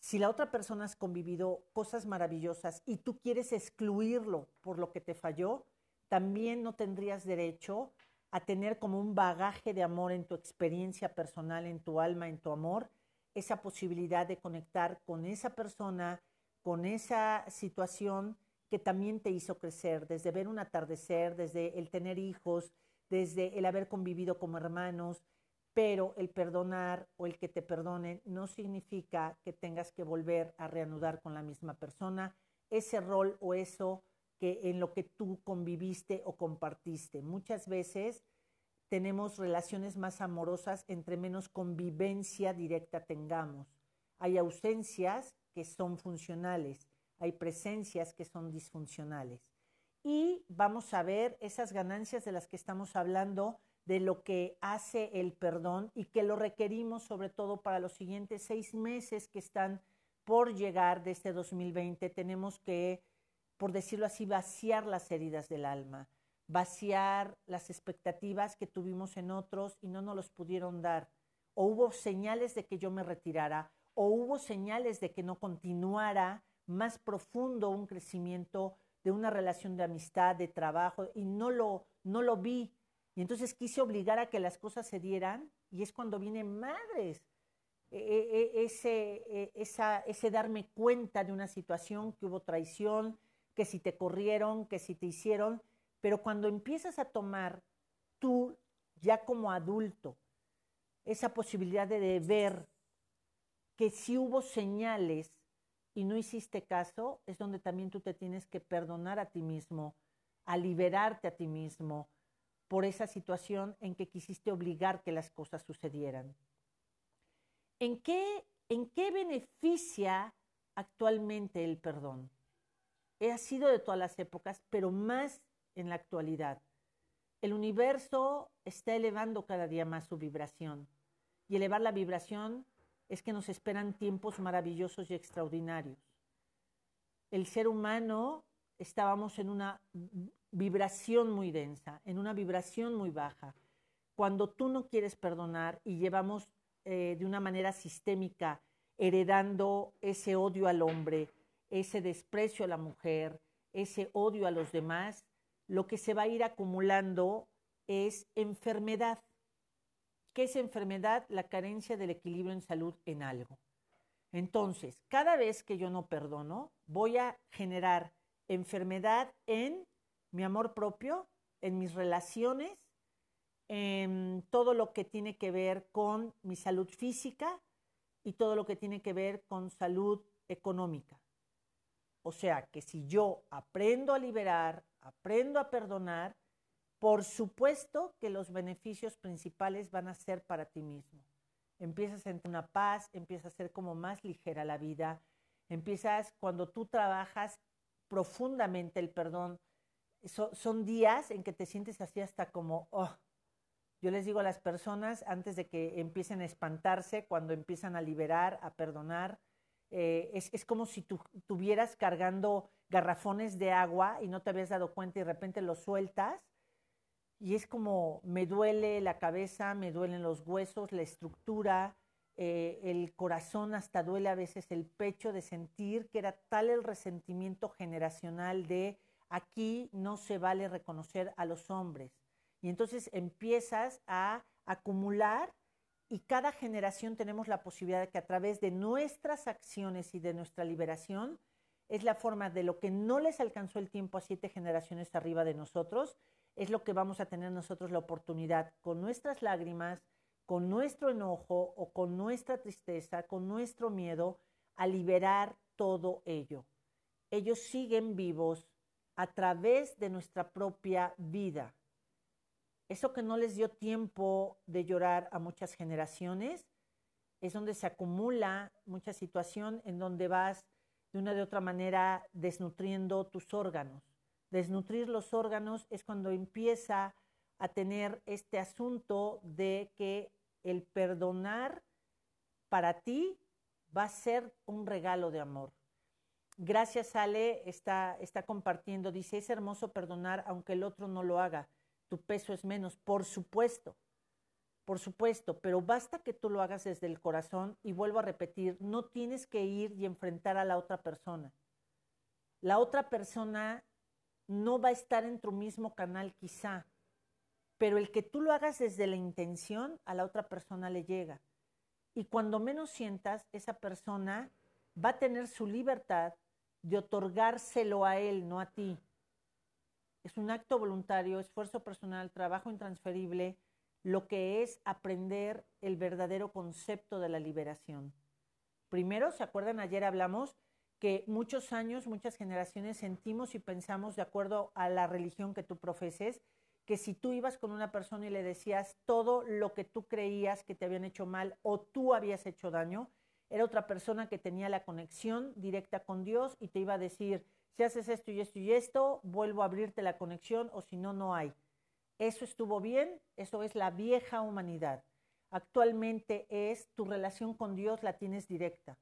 si la otra persona has convivido cosas maravillosas y tú quieres excluirlo por lo que te falló, también no tendrías derecho a tener como un bagaje de amor en tu experiencia personal, en tu alma, en tu amor, esa posibilidad de conectar con esa persona, con esa situación que también te hizo crecer, desde ver un atardecer, desde el tener hijos, desde el haber convivido como hermanos, pero el perdonar o el que te perdonen no significa que tengas que volver a reanudar con la misma persona ese rol o eso que en lo que tú conviviste o compartiste. Muchas veces tenemos relaciones más amorosas entre menos convivencia directa tengamos. Hay ausencias que son funcionales, hay presencias que son disfuncionales. Y vamos a ver esas ganancias de las que estamos hablando de lo que hace el perdón y que lo requerimos sobre todo para los siguientes seis meses que están por llegar de este 2020. Tenemos que, por decirlo así, vaciar las heridas del alma, vaciar las expectativas que tuvimos en otros y no nos los pudieron dar. O hubo señales de que yo me retirara, o hubo señales de que no continuara más profundo un crecimiento de una relación de amistad, de trabajo, y no lo, no lo vi y entonces quise obligar a que las cosas se dieran y es cuando vienen madres. E, e, e, ese, esa, ese darme cuenta de una situación, que hubo traición, que si te corrieron, que si te hicieron, pero cuando empiezas a tomar tú ya como adulto esa posibilidad de ver que si hubo señales y no hiciste caso, es donde también tú te tienes que perdonar a ti mismo, a liberarte a ti mismo por esa situación en que quisiste obligar que las cosas sucedieran. ¿En qué, en qué beneficia actualmente el perdón? Ha sido de todas las épocas, pero más en la actualidad. El universo está elevando cada día más su vibración y elevar la vibración es que nos esperan tiempos maravillosos y extraordinarios. El ser humano estábamos en una vibración muy densa, en una vibración muy baja. Cuando tú no quieres perdonar y llevamos eh, de una manera sistémica heredando ese odio al hombre, ese desprecio a la mujer, ese odio a los demás, lo que se va a ir acumulando es enfermedad. ¿Qué es enfermedad? La carencia del equilibrio en salud en algo. Entonces, cada vez que yo no perdono, voy a generar enfermedad en mi amor propio, en mis relaciones, en todo lo que tiene que ver con mi salud física y todo lo que tiene que ver con salud económica. O sea, que si yo aprendo a liberar, aprendo a perdonar, por supuesto que los beneficios principales van a ser para ti mismo. Empiezas a sentir una paz, empiezas a ser como más ligera la vida, empiezas cuando tú trabajas profundamente el perdón. son días en que te sientes así hasta como, oh, yo les digo a las personas antes de que empiecen a espantarse, cuando empiezan a liberar, a perdonar, eh, es, como si tú estuvieras cargando garrafones de agua y no te habías dado cuenta y de repente los sueltas y es como me duele la cabeza, me duelen los huesos, la estructura, eh, el corazón, hasta duele a veces el pecho de sentir que era tal el resentimiento generacional de aquí no se vale reconocer a los hombres. Y entonces empiezas a acumular y cada generación tenemos la posibilidad de que a través de nuestras acciones y de nuestra liberación es la forma de lo que no les alcanzó el tiempo a siete generaciones arriba de nosotros, es lo que vamos a tener nosotros la oportunidad con nuestras lágrimas, con nuestro enojo o con nuestra tristeza, con nuestro miedo, a liberar todo ello. Ellos siguen vivos a través de nuestra propia vida. Eso que no les dio tiempo de llorar a muchas generaciones es donde se acumula mucha situación en donde vas de una de otra manera desnutriendo tus órganos desnutrir los órganos es cuando empieza a tener este asunto de que el perdonar para ti va a ser un regalo de amor. Gracias, Ale, está, está compartiendo, dice, es hermoso perdonar aunque el otro no lo haga, tu peso es menos, por supuesto, por supuesto, pero basta que tú lo hagas desde el corazón y vuelvo a repetir, no tienes que ir y enfrentar a la otra persona. La otra persona no va a estar en tu mismo canal quizá, pero el que tú lo hagas desde la intención, a la otra persona le llega. Y cuando menos sientas, esa persona va a tener su libertad de otorgárselo a él, no a ti. Es un acto voluntario, esfuerzo personal, trabajo intransferible, lo que es aprender el verdadero concepto de la liberación. Primero, ¿se acuerdan? Ayer hablamos que muchos años, muchas generaciones sentimos y pensamos de acuerdo a la religión que tú profeses, que si tú ibas con una persona y le decías todo lo que tú creías que te habían hecho mal o tú habías hecho daño, era otra persona que tenía la conexión directa con Dios y te iba a decir, si haces esto y esto y esto, vuelvo a abrirte la conexión o si no, no hay. Eso estuvo bien, eso es la vieja humanidad. Actualmente es tu relación con Dios la tienes directa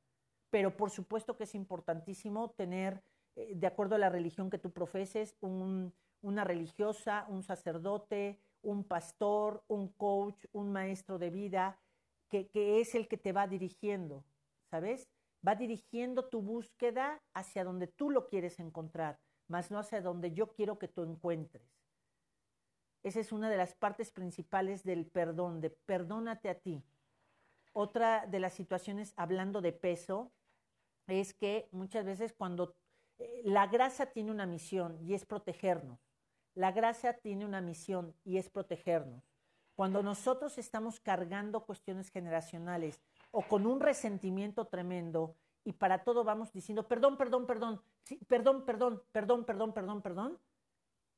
pero por supuesto que es importantísimo tener, eh, de acuerdo a la religión que tú profeses, una religiosa, un sacerdote, un pastor, un coach, un maestro de vida, que, que es el que te va dirigiendo, ¿sabes? Va dirigiendo tu búsqueda hacia donde tú lo quieres encontrar, más no hacia donde yo quiero que tú encuentres. Esa es una de las partes principales del perdón, de perdónate a ti. Otra de las situaciones, hablando de peso, es que muchas veces cuando eh, la grasa tiene una misión y es protegernos, la grasa tiene una misión y es protegernos. Cuando nosotros estamos cargando cuestiones generacionales o con un resentimiento tremendo y para todo vamos diciendo, perdón, perdón, perdón, perdón, perdón, perdón, perdón, perdón, perdón,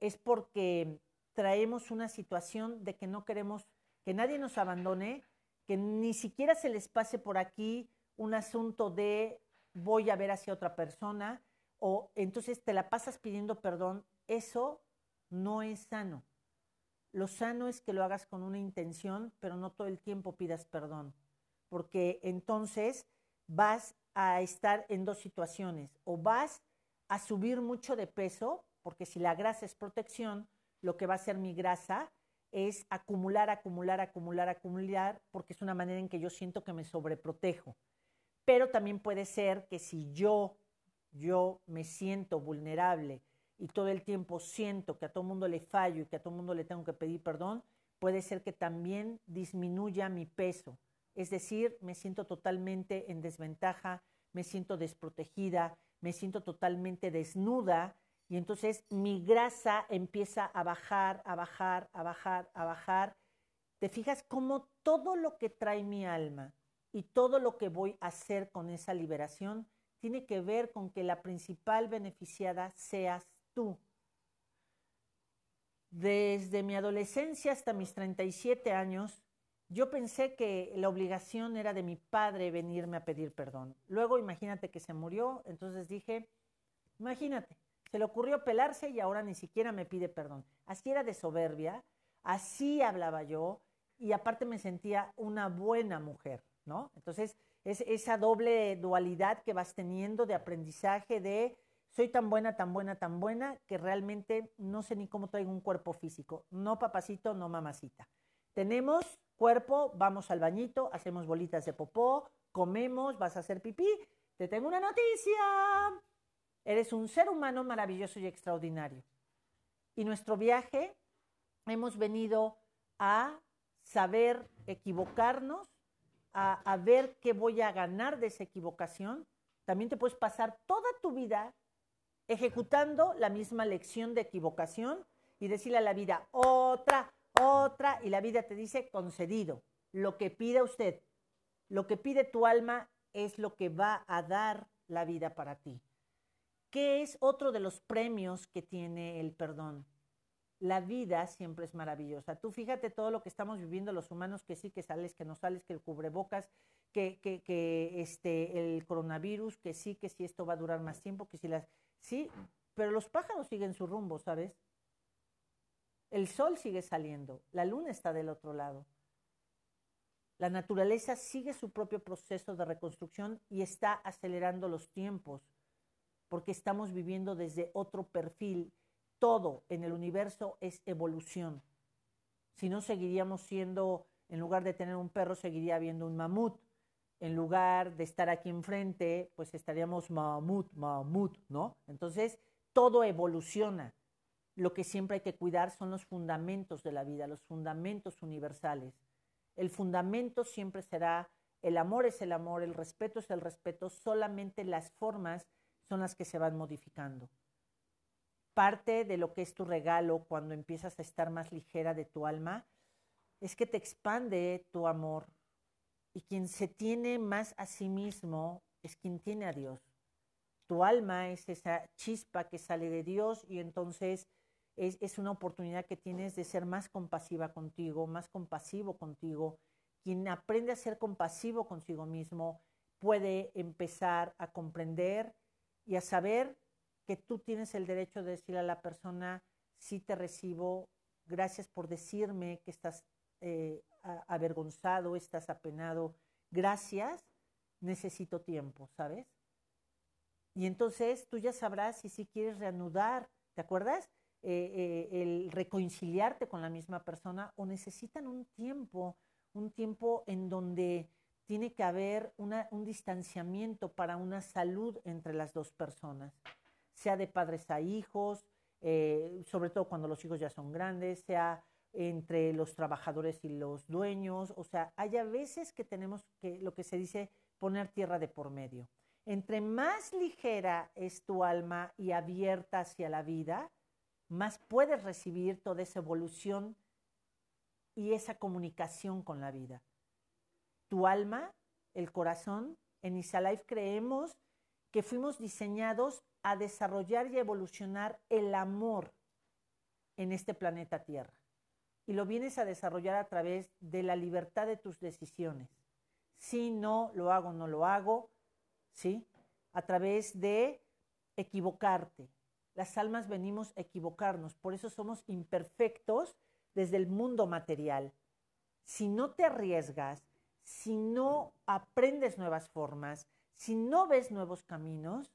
es porque traemos una situación de que no queremos que nadie nos abandone, que ni siquiera se les pase por aquí un asunto de voy a ver hacia otra persona o entonces te la pasas pidiendo perdón, eso no es sano. Lo sano es que lo hagas con una intención, pero no todo el tiempo pidas perdón, porque entonces vas a estar en dos situaciones. O vas a subir mucho de peso, porque si la grasa es protección, lo que va a hacer mi grasa es acumular, acumular, acumular, acumular, porque es una manera en que yo siento que me sobreprotejo. Pero también puede ser que si yo, yo me siento vulnerable y todo el tiempo siento que a todo mundo le fallo y que a todo mundo le tengo que pedir perdón, puede ser que también disminuya mi peso. Es decir, me siento totalmente en desventaja, me siento desprotegida, me siento totalmente desnuda y entonces mi grasa empieza a bajar, a bajar, a bajar, a bajar. ¿Te fijas cómo todo lo que trae mi alma y todo lo que voy a hacer con esa liberación tiene que ver con que la principal beneficiada seas tú? Desde mi adolescencia hasta mis 37 años, yo pensé que la obligación era de mi padre venirme a pedir perdón. Luego imagínate que se murió, entonces dije, imagínate, se le ocurrió pelarse y ahora ni siquiera me pide perdón. Así era de soberbia, así hablaba yo y aparte me sentía una buena mujer, ¿no? Entonces es esa doble dualidad que vas teniendo de aprendizaje de soy tan buena, tan buena, tan buena que realmente no sé ni cómo traigo un cuerpo físico. No papacito, no mamacita. Tenemos cuerpo, vamos al bañito, hacemos bolitas de popó, comemos, vas a hacer pipí. Te tengo una noticia. Eres un ser humano maravilloso y extraordinario. Y nuestro viaje hemos venido a saber equivocarnos, a, ver qué voy a ganar de esa equivocación. También te puedes pasar toda tu vida ejecutando la misma lección de equivocación y decirle a la vida otra, otra, y la vida te dice concedido. Lo que pide usted, lo que pide tu alma es lo que va a dar la vida para ti. ¿Qué es otro de los premios que tiene el perdón? La vida siempre es maravillosa. Tú fíjate todo lo que estamos viviendo los humanos, que sí, que sales, que no sales, que el cubrebocas, que, que, que este, el coronavirus, que sí, que sí, esto va a durar más tiempo, que si las Sí, pero los pájaros siguen su rumbo, ¿sabes? El sol sigue saliendo, la luna está del otro lado. La naturaleza sigue su propio proceso de reconstrucción y está acelerando los tiempos, porque estamos viviendo desde otro perfil. Todo en el universo es evolución. Si no, seguiríamos siendo, en lugar de tener un perro, seguiría habiendo un mamut en lugar de estar aquí enfrente, pues estaríamos mamut, mamut, ¿no? Entonces, todo evoluciona. Lo que siempre hay que cuidar son los fundamentos de la vida, los fundamentos universales. El fundamento siempre será el amor es el amor, el respeto es el respeto, solamente las formas son las que se van modificando. Parte de lo que es tu regalo cuando empiezas a estar más ligera de tu alma es que te expande tu amor, y quien se tiene más a sí mismo es quien tiene a Dios. Tu alma es esa chispa que sale de Dios y entonces es, es una oportunidad que tienes de ser más compasiva contigo, más compasivo contigo. Quien aprende a ser compasivo consigo mismo puede empezar a comprender y a saber que tú tienes el derecho de decirle a la persona, sí te recibo, gracias por decirme que estás eh, avergonzado, estás apenado, gracias, necesito tiempo, ¿sabes? Y entonces tú ya sabrás si sí quieres reanudar, ¿te acuerdas? Eh, eh, el reconciliarte con la misma persona o necesitan un tiempo, un tiempo en donde tiene que haber un distanciamiento para una salud entre las dos personas, sea de padres a hijos, eh, sobre todo cuando los hijos ya son grandes, sea entre los trabajadores y los dueños. O sea, hay veces que tenemos que, lo que se dice, poner tierra de por medio. Entre más ligera es tu alma y abierta hacia la vida, más puedes recibir toda esa evolución y esa comunicación con la vida. Tu alma, el corazón, en Isalife creemos que fuimos diseñados a desarrollar y evolucionar el amor en este planeta Tierra. Y lo vienes a desarrollar a través de la libertad de tus decisiones. Si no, lo hago, no lo hago, ¿sí? A través de equivocarte. Las almas venimos a equivocarnos, por eso somos imperfectos desde el mundo material. Si no te arriesgas, si no aprendes nuevas formas, si no ves nuevos caminos,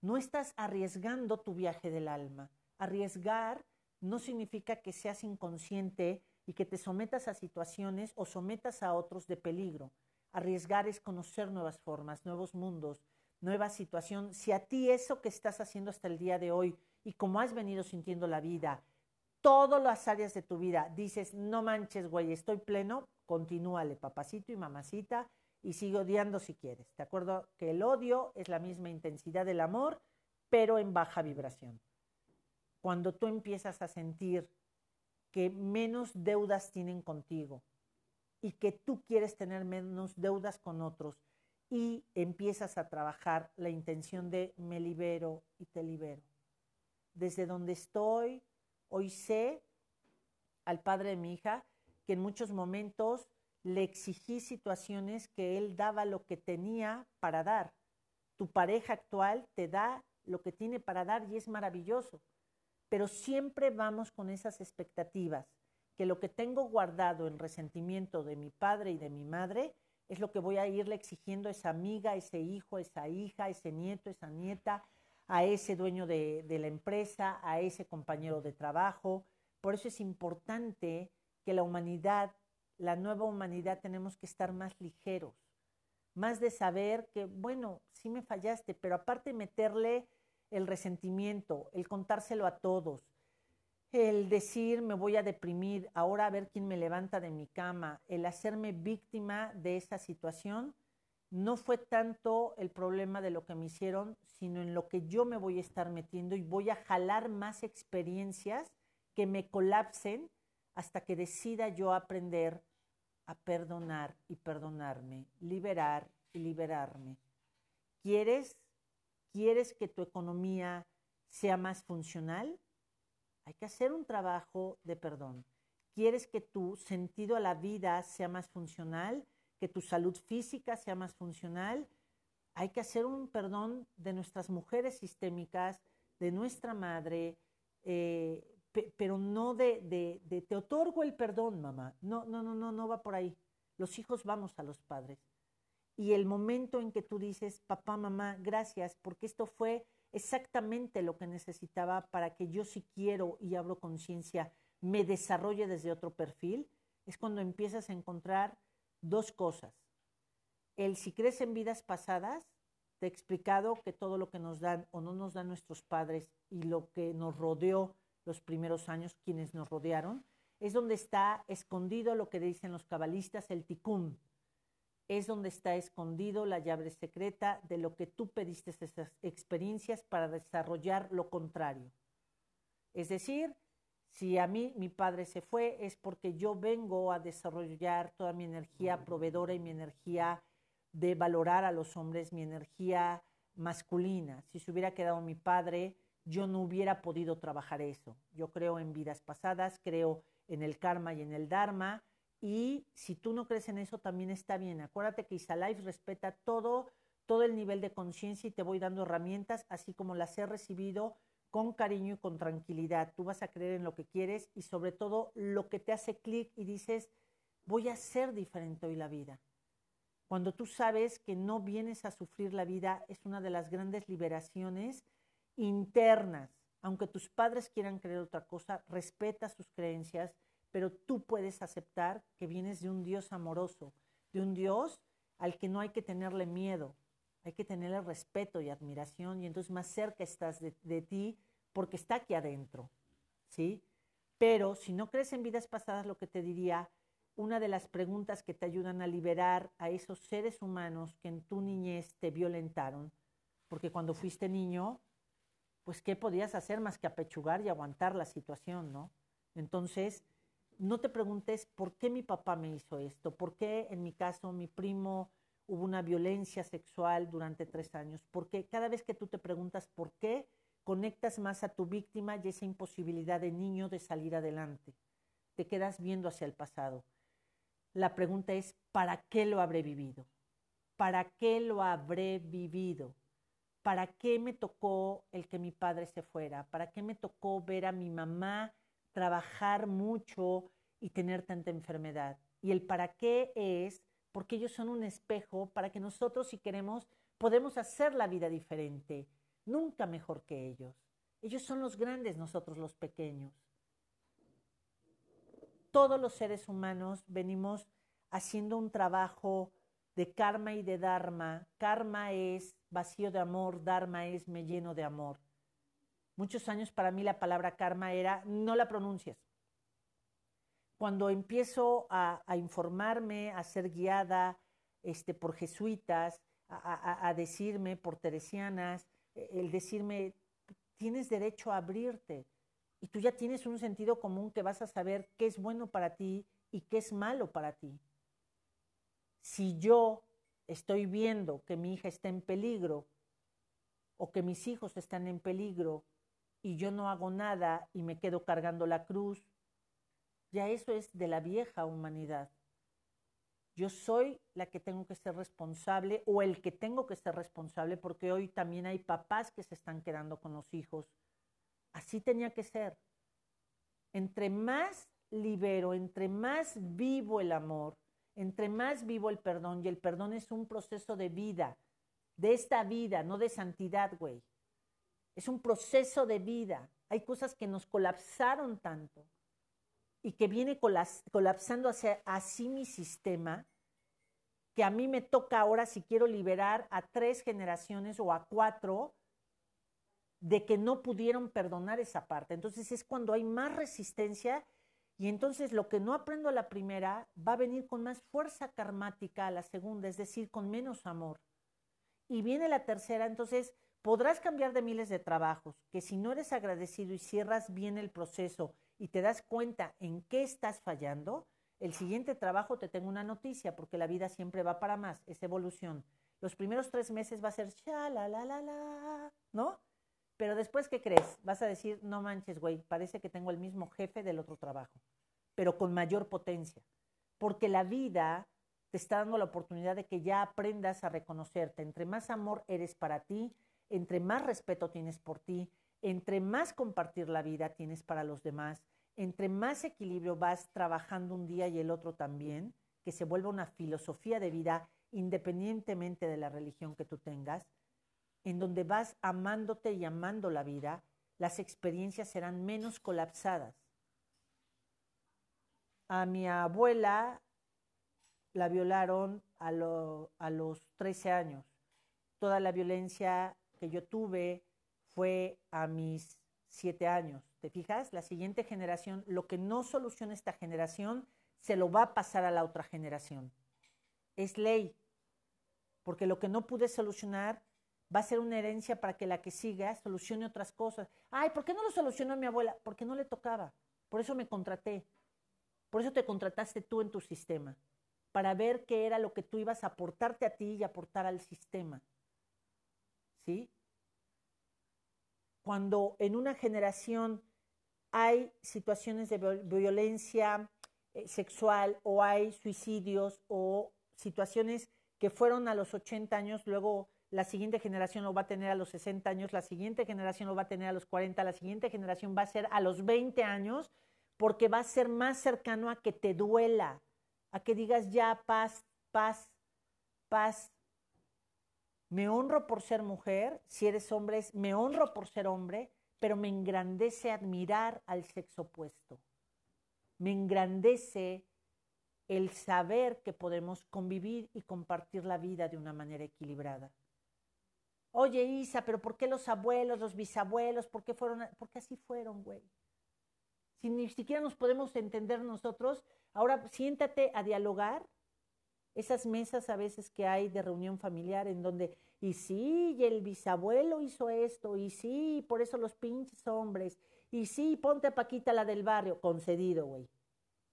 no estás arriesgando tu viaje del alma. Arriesgar no significa que seas inconsciente y que te sometas a situaciones o sometas a otros de peligro. Arriesgar es conocer nuevas formas, nuevos mundos, nueva situación. Si a ti eso que estás haciendo hasta el día de hoy y como has venido sintiendo la vida, todas las áreas de tu vida, dices, no manches, güey, estoy pleno, continúale, papacito y mamacita, y sigue odiando si quieres. ¿De acuerdo? Que el odio es la misma intensidad del amor, pero en baja vibración. Cuando tú empiezas a sentir que menos deudas tienen contigo y que tú quieres tener menos deudas con otros y empiezas a trabajar la intención de me libero y te libero. Desde donde estoy, hoy sé al padre de mi hija que en muchos momentos le exigí situaciones que él daba lo que tenía para dar. Tu pareja actual te da lo que tiene para dar y es maravilloso. Pero siempre vamos con esas expectativas, que lo que tengo guardado en resentimiento de mi padre y de mi madre es lo que voy a irle exigiendo a esa amiga, a ese hijo, a esa hija, a ese nieto, a esa nieta, a ese dueño de, de la empresa, a ese compañero de trabajo. Por eso es importante que la humanidad la nueva humanidad tenemos que estar más ligeros, más de saber que, bueno, sí me fallaste, pero aparte meterle el resentimiento, el contárselo a todos, el decir me voy a deprimir, ahora a ver quién me levanta de mi cama, el hacerme víctima de esa situación, no fue tanto el problema de lo que me hicieron, sino en lo que yo me voy a estar metiendo y voy a jalar más experiencias que me colapsen hasta que decida yo aprender perdonar y perdonarme, liberar y liberarme. ¿Quieres, ¿Quieres que tu economía sea más funcional? Hay que hacer un trabajo de perdón. ¿Quieres que tu sentido a la vida sea más funcional? ¿Que tu salud física sea más funcional? Hay que hacer un perdón de nuestras mujeres sistémicas, de nuestra madre, eh, pero no de, de, de, te otorgo el perdón, mamá. No, no, no, no, no va por ahí. Los hijos vamos a los padres. Y el momento en que tú dices, papá, mamá, gracias, porque esto fue exactamente lo que necesitaba para que yo si quiero y abro conciencia, me desarrolle desde otro perfil, es cuando empiezas a encontrar dos cosas. El si crees en vidas pasadas, te he explicado que todo lo que nos dan o no nos dan nuestros padres y lo que nos rodeó los primeros años, quienes nos rodearon, es donde está escondido lo que dicen los cabalistas, el tikkun. Es donde está escondido la llave secreta de lo que tú pediste esas experiencias para desarrollar lo contrario. Es decir, si a mí mi padre se fue, es porque yo vengo a desarrollar toda mi energía proveedora y mi energía de valorar a los hombres, mi energía masculina. Si se hubiera quedado mi padre, yo no hubiera podido trabajar eso. Yo creo en vidas pasadas, creo en el karma y en el dharma, y si tú no crees en eso, también está bien. Acuérdate que Isalife respeta todo, todo el nivel de conciencia y te voy dando herramientas, así como las he recibido con cariño y con tranquilidad. Tú vas a creer en lo que quieres y sobre todo lo que te hace clic y dices, voy a ser diferente hoy la vida. Cuando tú sabes que no vienes a sufrir la vida, es una de las grandes liberaciones internas. Aunque tus padres quieran creer otra cosa, respeta sus creencias, pero tú puedes aceptar que vienes de un Dios amoroso, de un Dios al que no hay que tenerle miedo, hay que tenerle respeto y admiración y entonces más cerca estás de, de ti porque está aquí adentro, ¿sí? Pero si no crees en vidas pasadas, lo que te diría, una de las preguntas que te ayudan a liberar a esos seres humanos que en tu niñez te violentaron, porque cuando fuiste niño pues ¿qué podías hacer más que apechugar y aguantar la situación, ¿no? Entonces, no te preguntes por qué mi papá me hizo esto, por qué en mi caso mi primo hubo una violencia sexual durante tres años, porque cada vez que tú te preguntas por qué, conectas más a tu víctima y esa imposibilidad de niño de salir adelante. Te quedas viendo hacia el pasado. La pregunta es, ¿para qué lo habré vivido? ¿Para qué lo habré vivido? ¿Para qué me tocó el que mi padre se fuera? ¿Para qué me tocó ver a mi mamá trabajar mucho y tener tanta enfermedad? Y el para qué es porque ellos son un espejo para que nosotros, si queremos, podemos hacer la vida diferente, nunca mejor que ellos. Ellos son los grandes, nosotros los pequeños. Todos los seres humanos venimos haciendo un trabajo de karma y de dharma. Karma es vacío de amor, dharma es me lleno de amor. Muchos años para mí la palabra karma era no la pronuncias. Cuando empiezo a, informarme, a ser guiada este, por jesuitas, a, decirme por teresianas, e, el decirme, tienes derecho a abrirte y tú ya tienes un sentido común que vas a saber qué es bueno para ti y qué es malo para ti. Si yo estoy viendo que mi hija está en peligro o que mis hijos están en peligro y yo no hago nada y me quedo cargando la cruz, ya eso es de la vieja humanidad. Yo soy la que tengo que ser responsable o el que tengo que ser responsable porque hoy también hay papás que se están quedando con los hijos. Así tenía que ser. Entre más libero, entre más vivo el amor, entre más vivo el perdón, y el perdón es un proceso de vida, de esta vida, no de santidad, güey. Es un proceso de vida. Hay cosas que nos colapsaron tanto y que viene colapsando hacia así mi sistema, que a mí me toca ahora si quiero liberar a tres generaciones o a cuatro de que no pudieron perdonar esa parte. Entonces es cuando hay más resistencia y entonces lo que no aprendo a la primera va a venir con más fuerza karmática a la segunda, es decir, con menos amor. Y viene la tercera, entonces podrás cambiar de miles de trabajos, que si no eres agradecido y cierras bien el proceso y te das cuenta en qué estás fallando, el siguiente trabajo te tengo una noticia, porque la vida siempre va para más, es evolución. Los primeros tres meses va a ser cha la la la la, ¿no? Pero después, ¿qué crees? Vas a decir, no manches, güey, parece que tengo el mismo jefe del otro trabajo, pero con mayor potencia. Porque la vida te está dando la oportunidad de que ya aprendas a reconocerte. Entre más amor eres para ti, entre más respeto tienes por ti, entre más compartir la vida tienes para los demás, entre más equilibrio vas trabajando un día y el otro también, que se vuelva una filosofía de vida independientemente de la religión que tú tengas, en donde vas amándote y amando la vida, las experiencias serán menos colapsadas. A mi abuela la violaron a, a los 13 años. Toda la violencia que yo tuve, fue a mis siete años. ¿Te fijas? La siguiente generación, lo que no soluciona esta generación, se lo va a pasar a la otra generación. Es ley. Porque lo que no pude solucionar va a ser una herencia para que la que siga solucione otras cosas. Ay, ¿por qué no lo solucionó mi abuela? Porque no le tocaba. Por eso me contraté. Por eso te contrataste tú en tu sistema. Para ver qué era lo que tú ibas a aportarte a ti y aportar al sistema. ¿Sí? cuando en una generación hay situaciones de violencia eh, sexual o hay suicidios o situaciones que fueron a los 80 años, luego la siguiente generación lo va a tener a los 60 años, la siguiente generación lo va a tener a los 40, la siguiente generación va a ser a los 20 años, porque va a ser más cercano a que te duela, a que digas ya paz, paz, paz, me honro por ser mujer, si eres hombre, me honro por ser hombre, pero me engrandece admirar al sexo opuesto. Me engrandece el saber que podemos convivir y compartir la vida de una manera equilibrada. Oye, Isa, pero ¿por qué los abuelos, los bisabuelos, por qué fueron? Porque así fueron, güey. Si ni siquiera nos podemos entender nosotros, ahora siéntate a dialogar esas mesas a veces que hay de reunión familiar en donde, y sí, y el bisabuelo hizo esto, y sí, por eso los pinches hombres, y sí, ponte a Paquita la del barrio, concedido, güey.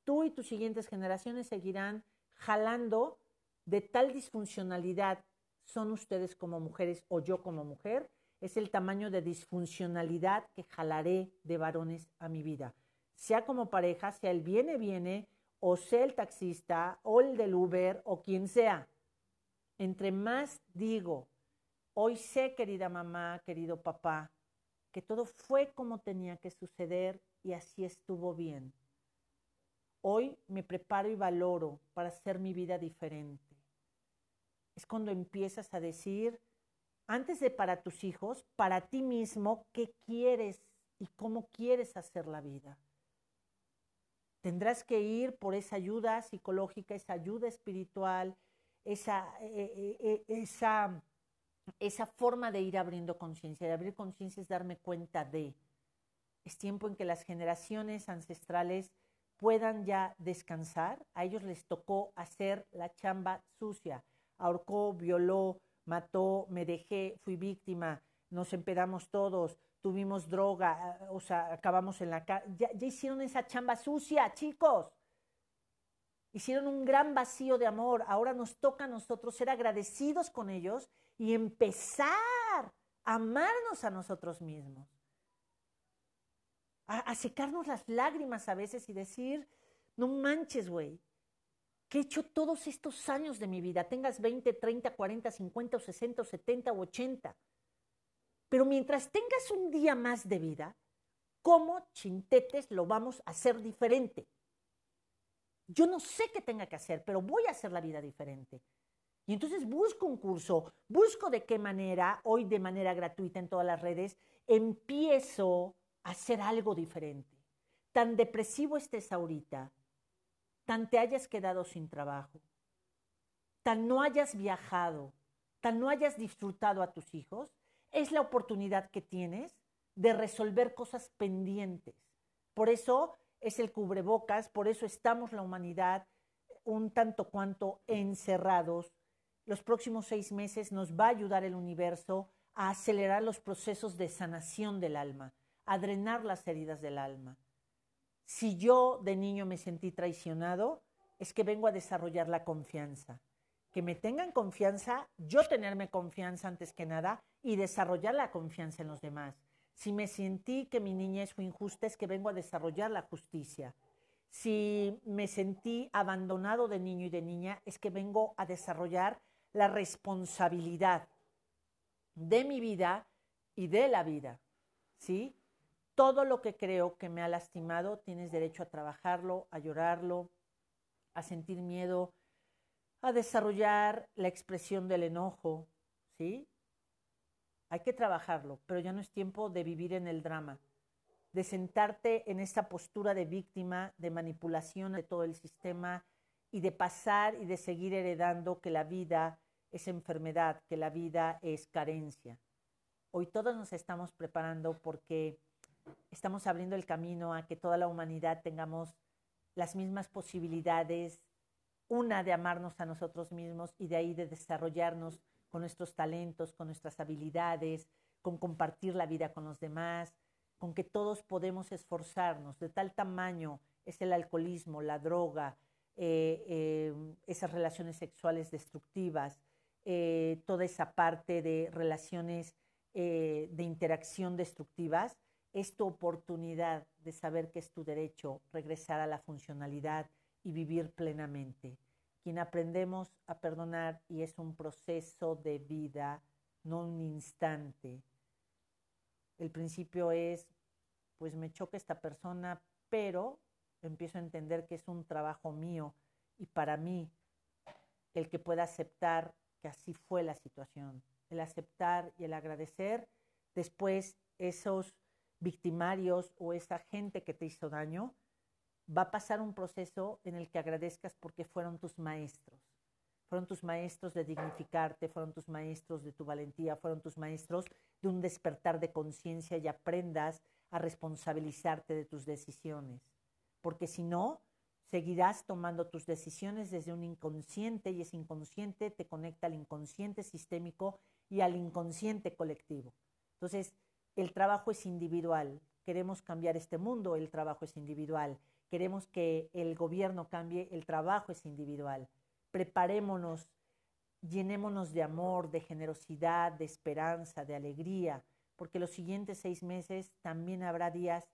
tú y tus siguientes generaciones seguirán jalando de tal disfuncionalidad son ustedes como mujeres o yo como mujer, es el tamaño de disfuncionalidad que jalaré de varones a mi vida. Sea como pareja, sea el viene, viene, o sea el taxista, o el del Uber, o quien sea. Entre más digo, hoy sé, querida mamá, querido papá, que todo fue como tenía que suceder y así estuvo bien. Hoy me preparo y valoro para hacer mi vida diferente. Es cuando empiezas a decir, antes de para tus hijos, para ti mismo, qué quieres y cómo quieres hacer la vida. Tendrás que ir por esa ayuda psicológica, esa ayuda espiritual, esa, eh, eh, eh, esa, esa forma de ir abriendo conciencia. De abrir conciencia es darme cuenta de. Es tiempo en que las generaciones ancestrales puedan ya descansar. A ellos les tocó hacer la chamba sucia. Ahorcó, violó, mató, me dejé, fui víctima, nos empedamos todos, tuvimos droga, o sea, acabamos en la. Ya, ya hicieron esa chamba sucia, chicos. Hicieron un gran vacío de amor. Ahora nos toca a nosotros ser agradecidos con ellos y empezar a amarnos a nosotros mismos a, secarnos las lágrimas a veces y decir, no manches, güey, que he hecho todos estos años de mi vida, tengas 20, 30, 40, 50 o 60 o 70 o 80. Pero mientras tengas un día más de vida, ¿cómo chintetes lo vamos a hacer diferente? Yo no sé qué tenga que hacer, pero voy a hacer la vida diferente. Y entonces busco un curso, busco de qué manera, hoy de manera gratuita en todas las redes, empiezo hacer algo diferente. Tan depresivo estés ahorita, tan te hayas quedado sin trabajo, tan no hayas viajado, tan no hayas disfrutado a tus hijos, es la oportunidad que tienes de resolver cosas pendientes. Por eso es el cubrebocas, por eso estamos la humanidad un tanto cuanto encerrados. Los próximos seis meses nos va a ayudar el universo a acelerar los procesos de sanación del alma a drenar las heridas del alma. Si yo de niño me sentí traicionado, es que vengo a desarrollar la confianza. Que me tengan confianza, yo tenerme confianza antes que nada y desarrollar la confianza en los demás. Si me sentí que mi niñez fue injusta, es que vengo a desarrollar la justicia. Si me sentí abandonado de niño y de niña, es que vengo a desarrollar la responsabilidad de mi vida y de la vida. ¿Sí? Todo lo que creo que me ha lastimado, tienes derecho a trabajarlo, a llorarlo, a sentir miedo, a desarrollar la expresión del enojo, ¿sí? Hay que trabajarlo, pero ya no es tiempo de vivir en el drama, de sentarte en esta postura de víctima, de manipulación de todo el sistema y de pasar y de seguir heredando que la vida es enfermedad, que la vida es carencia. Hoy todos nos estamos preparando porque estamos abriendo el camino a que toda la humanidad tengamos las mismas posibilidades, una de amarnos a nosotros mismos y de ahí de desarrollarnos con nuestros talentos, con nuestras habilidades, con compartir la vida con los demás, con que todos podemos esforzarnos. De tal tamaño es el alcoholismo, la droga, eh, eh, esas relaciones sexuales destructivas, eh, toda esa parte de relaciones de interacción destructivas, es tu oportunidad de saber que es tu derecho regresar a la funcionalidad y vivir plenamente. Quien aprendemos a perdonar y es un proceso de vida, no un instante. El principio es, pues me choca esta persona, pero empiezo a entender que es un trabajo mío y para mí el que pueda aceptar que así fue la situación, el aceptar y el agradecer, después esos victimarios o esa gente que te hizo daño, va a pasar un proceso en el que agradezcas porque fueron tus maestros. Fueron tus maestros de dignificarte, fueron tus maestros de tu valentía, fueron tus maestros de un despertar de conciencia y aprendas a responsabilizarte de tus decisiones. Porque si no, seguirás tomando tus decisiones desde un inconsciente y ese inconsciente te conecta al inconsciente sistémico y al inconsciente colectivo. Entonces, el trabajo es individual. queremos cambiar este mundo, el trabajo es individual. Queremos que el gobierno cambie, el trabajo es individual. Preparémonos, llenémonos de amor, de generosidad, de esperanza, de alegría, porque los siguientes seis meses también habrá días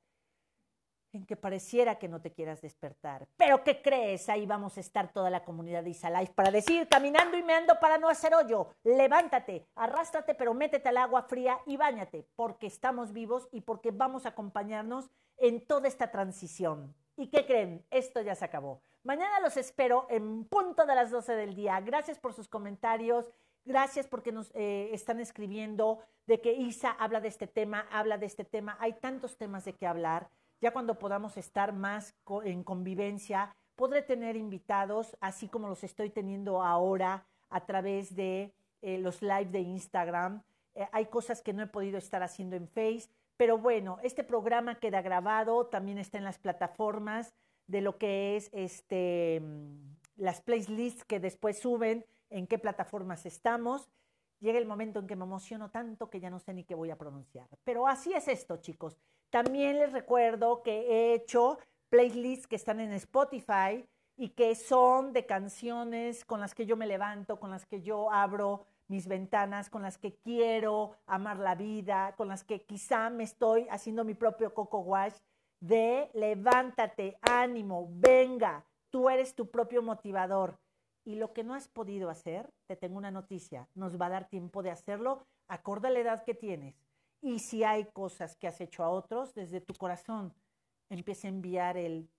en que pareciera que no te quieras despertar. Pero ¿qué crees? Ahí vamos a estar toda la comunidad de Isalife para decir, caminando y meando para no hacer hoyo, levántate, arrástrate, pero métete al agua fría y báñate, porque estamos vivos y porque vamos a acompañarnos en toda esta transición. ¿Y qué creen? Esto ya se acabó. Mañana los espero en punto de las 12 del día. Gracias por sus comentarios. Gracias porque nos eh, están escribiendo de que Isa habla de este tema, habla de este tema. Hay tantos temas de qué hablar. Ya cuando podamos estar más en convivencia, podré tener invitados, así como los estoy teniendo ahora a través de eh, los live de Instagram. Eh, hay cosas que no he podido estar haciendo en Face, pero bueno, este programa queda grabado, también está en las plataformas de lo que es este, las playlists que después suben, en qué plataformas estamos. Llega el momento en que me emociono tanto que ya no sé ni qué voy a pronunciar. Pero así es esto, chicos. También les recuerdo que he hecho playlists que están en Spotify y que son de canciones con las que yo me levanto, con las que yo abro mis ventanas, con las que quiero amar la vida, con las que quizá me estoy haciendo mi propio coco wash de levántate, ánimo, venga, tú eres tu propio motivador. Y lo que no has podido hacer, te tengo una noticia, nos va a dar tiempo de hacerlo acorde a la edad que tienes. Y si hay cosas que has hecho a otros, desde tu corazón empieza a enviar el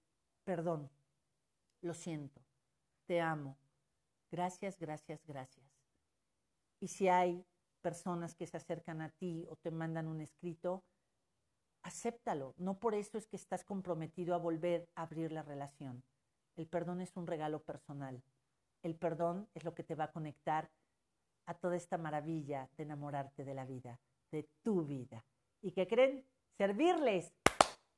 perdón. Lo siento, te amo. Gracias, gracias, gracias. Y si hay personas que se acercan a ti o te mandan un escrito, acéptalo. No por eso es que estás comprometido a volver a abrir la relación. El perdón es un regalo personal. El perdón es lo que te va a conectar a toda esta maravilla de enamorarte de la vida de tu vida. ¿Y qué creen? Servirles.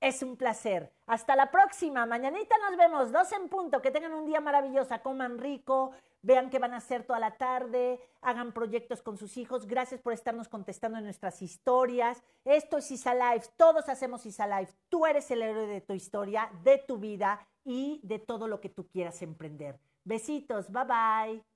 Es un placer. Hasta la próxima. Mañanita nos vemos, dos en punto. Que tengan un día maravilloso. Coman rico. Vean qué van a hacer toda la tarde. Hagan proyectos con sus hijos. Gracias por estarnos contestando en nuestras historias. Esto es Isa Life. Todos hacemos Isa Life. Tú eres el héroe de tu historia, de tu vida y de todo lo que tú quieras emprender. Besitos. Bye bye.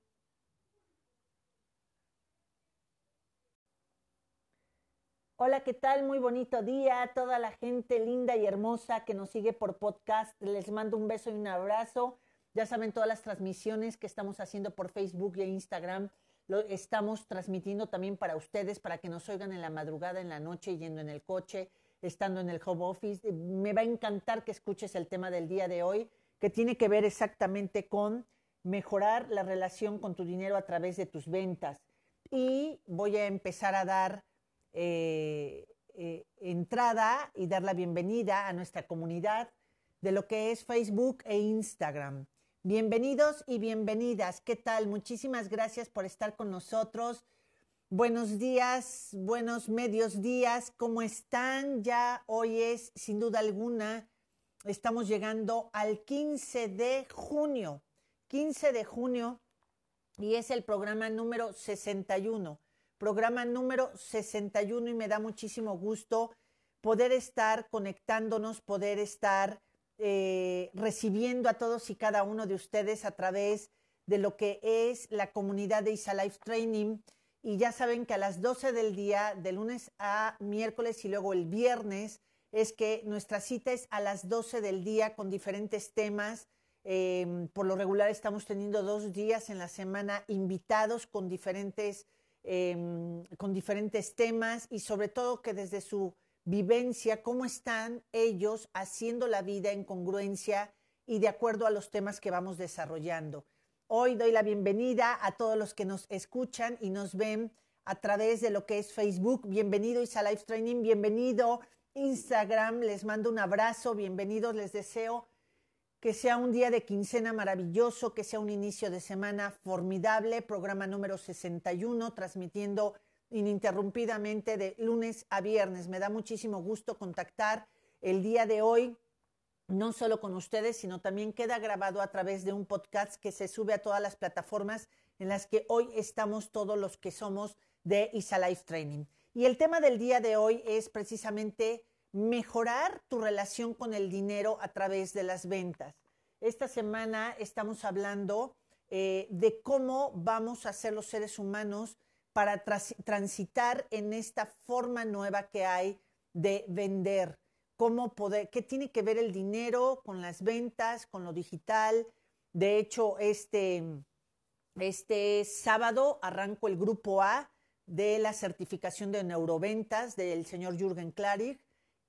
Hola, ¿qué tal? Muy bonito día a toda la gente linda y hermosa que nos sigue por podcast. Les mando un beso y un abrazo. Ya saben todas las transmisiones que estamos haciendo por Facebook e Instagram. Lo estamos transmitiendo también para ustedes, para que nos oigan en la madrugada, en la noche, yendo en el coche, estando en el home office. Me va a encantar que escuches el tema del día de hoy, que tiene que ver exactamente con mejorar la relación con tu dinero a través de tus ventas. Y voy a empezar a dar eh, eh, entrada y dar la bienvenida a nuestra comunidad de lo que es Facebook e Instagram. Bienvenidos y bienvenidas. ¿Qué tal? Muchísimas gracias por estar con nosotros. Buenos días, buenos medios días. ¿Cómo están? Ya hoy es, sin duda alguna, estamos llegando al 15 de junio. 15 de junio y es el programa número 61 programa número 61 y me da muchísimo gusto poder estar conectándonos, poder estar eh, recibiendo a todos y cada uno de ustedes a través de lo que es la comunidad de Isa Life Training. Y ya saben que a las 12 del día, de lunes a miércoles y luego el viernes, es que nuestra cita es a las 12 del día con diferentes temas. Em, por lo regular estamos teniendo dos días en la semana invitados con diferentes Em, con diferentes temas y sobre todo que desde su vivencia, cómo están ellos haciendo la vida en congruencia y de acuerdo a los temas que vamos desarrollando. Hoy doy la bienvenida a todos los que nos escuchan y nos ven a través de lo que es Facebook. Bienvenido Isa Life Training, bienvenido Instagram, les mando un abrazo, bienvenidos, les deseo que sea un día de quincena maravilloso, que sea un inicio de semana formidable, programa número 61, transmitiendo ininterrumpidamente de lunes a viernes. Me da muchísimo gusto contactar el día de hoy, no solo con ustedes, sino también queda grabado a través de un podcast que se sube a todas las plataformas en las que hoy estamos todos los que somos de Isa Life Training. Y el tema del día de hoy es precisamente mejorar tu relación con el dinero a través de las ventas. Esta semana estamos hablando eh, de cómo vamos a ser los seres humanos para transitar en esta forma nueva que hay de vender. Cómo poder, qué tiene que ver el dinero con las ventas, con lo digital. De hecho, este, este sábado arranco el grupo A de la certificación de neuroventas del señor Jürgen Klarig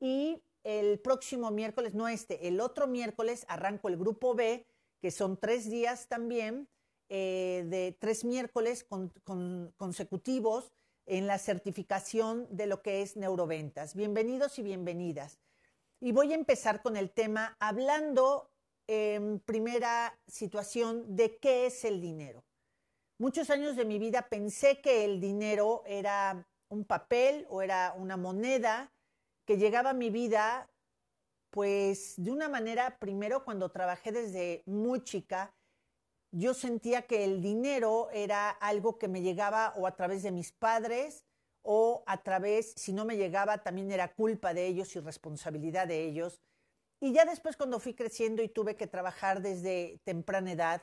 y el próximo miércoles, no este, el otro miércoles arranco el grupo B, que son tres días también, eh, de tres miércoles consecutivos en la certificación de lo que es neuroventas. Bienvenidos y bienvenidas. Y voy a empezar con el tema hablando en primera situación de qué es el dinero. Muchos años de mi vida pensé que el dinero era un papel o era una moneda que llegaba mi vida pues de una manera, primero cuando trabajé desde muy chica, yo sentía que el dinero era algo que me llegaba o a través de mis padres o a través, si no me llegaba, también era culpa de ellos y responsabilidad de ellos. Y ya después cuando fui creciendo y tuve que trabajar desde temprana edad,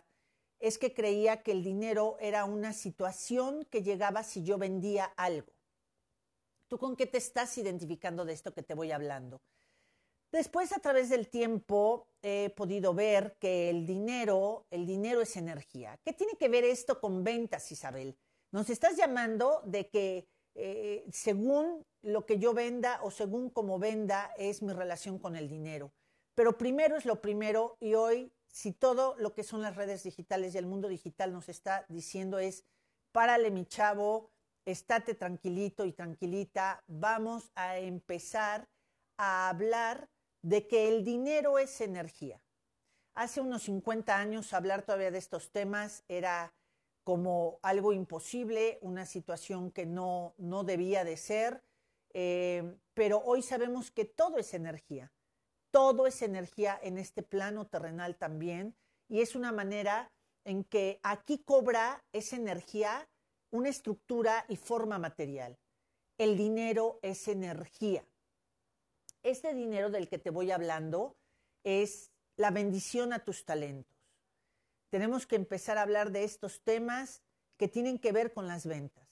es que creía que el dinero era una situación que llegaba si yo vendía algo. ¿Tú con qué te estás identificando de esto que te voy hablando? Después, a través del tiempo, he podido ver que el dinero, el dinero es energía. ¿Qué tiene que ver esto con ventas, Isabel? Nos estás llamando de que eh, según lo que yo venda o según cómo venda es mi relación con el dinero. Pero primero es lo primero y hoy si todo lo que son las redes digitales y el mundo digital nos está diciendo es, párale mi chavo, estate tranquilito y tranquilita, vamos a empezar a hablar de que el dinero es energía. Hace unos 50 años hablar todavía de estos temas era como algo imposible, una situación que no, no debía de ser, eh, pero hoy sabemos que todo es energía todo es energía en este plano terrenal también y es una manera en que aquí cobra esa energía una estructura y forma material. El dinero es energía. Este dinero del que te voy hablando es la bendición a tus talentos. Tenemos que empezar a hablar de estos temas que tienen que ver con las ventas.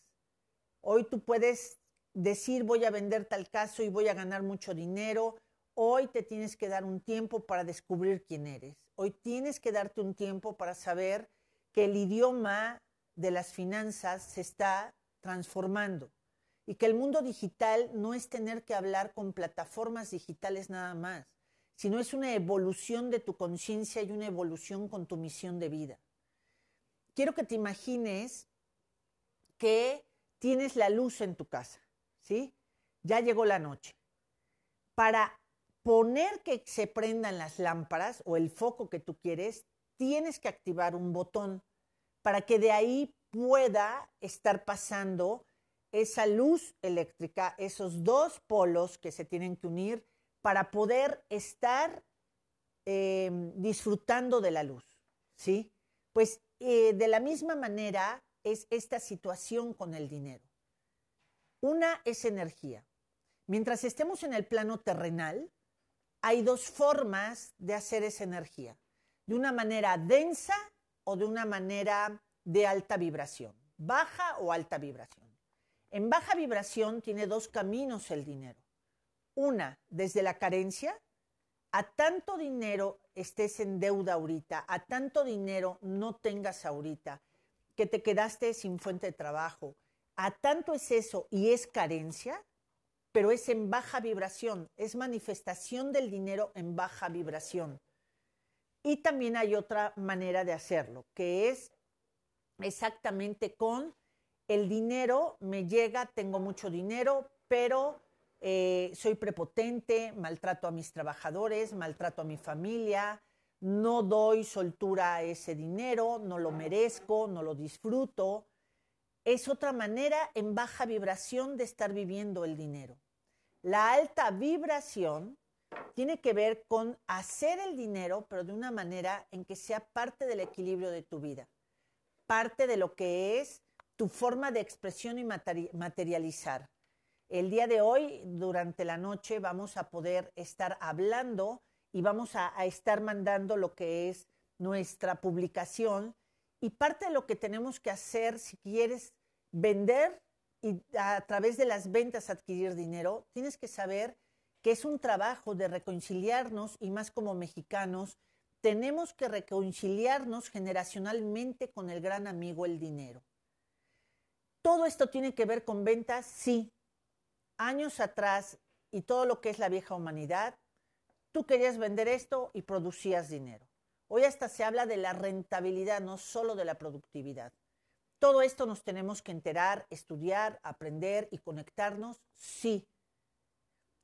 Hoy tú puedes decir voy a vender tal caso y voy a ganar mucho dinero, Hoy te tienes que dar un tiempo para descubrir quién eres. Hoy tienes que darte un tiempo para saber que el idioma de las finanzas se está transformando y que el mundo digital no es tener que hablar con plataformas digitales nada más, sino es una evolución de tu conciencia y una evolución con tu misión de vida. Quiero que te imagines que tienes la luz en tu casa, ¿sí? Ya llegó la noche. Para poner que se prendan las lámparas o el foco que tú quieres, tienes que activar un botón para que de ahí pueda estar pasando esa luz eléctrica, esos dos polos que se tienen que unir para poder estar em, disfrutando de la luz, ¿sí? Pues eh, de la misma manera es esta situación con el dinero. Una es energía. Mientras estemos en el plano terrenal, hay dos formas de hacer esa energía, de una manera densa o de una manera de alta vibración, baja o alta vibración. En baja vibración tiene dos caminos el dinero. Una, desde la carencia, a tanto dinero estés en deuda ahorita, a tanto dinero no tengas ahorita, que te quedaste sin fuente de trabajo, a tanto es eso y es carencia, pero es en baja vibración, es manifestación del dinero en baja vibración. Y también hay otra manera de hacerlo, que es exactamente con el dinero, me llega, tengo mucho dinero, pero eh, soy prepotente, maltrato a mis trabajadores, maltrato a mi familia, no doy soltura a ese dinero, no lo merezco, no lo disfruto. Es otra manera en baja vibración de estar viviendo el dinero. La alta vibración tiene que ver con hacer el dinero, pero de una manera en que sea parte del equilibrio de tu vida, parte de lo que es tu forma de expresión y materializar. El día de hoy, durante la noche, vamos a poder estar hablando y vamos a, estar mandando lo que es nuestra publicación. Y parte de lo que tenemos que hacer si quieres vender y a través de las ventas adquirir dinero, tienes que saber que es un trabajo de reconciliarnos y más como mexicanos, tenemos que reconciliarnos generacionalmente con el gran amigo el dinero. ¿Todo esto tiene que ver con ventas? Sí. Años atrás y todo lo que es la vieja humanidad, tú querías vender esto y producías dinero. Hoy hasta se habla de la rentabilidad, no solo de la productividad. Todo esto nos tenemos que enterar, estudiar, aprender y conectarnos, sí.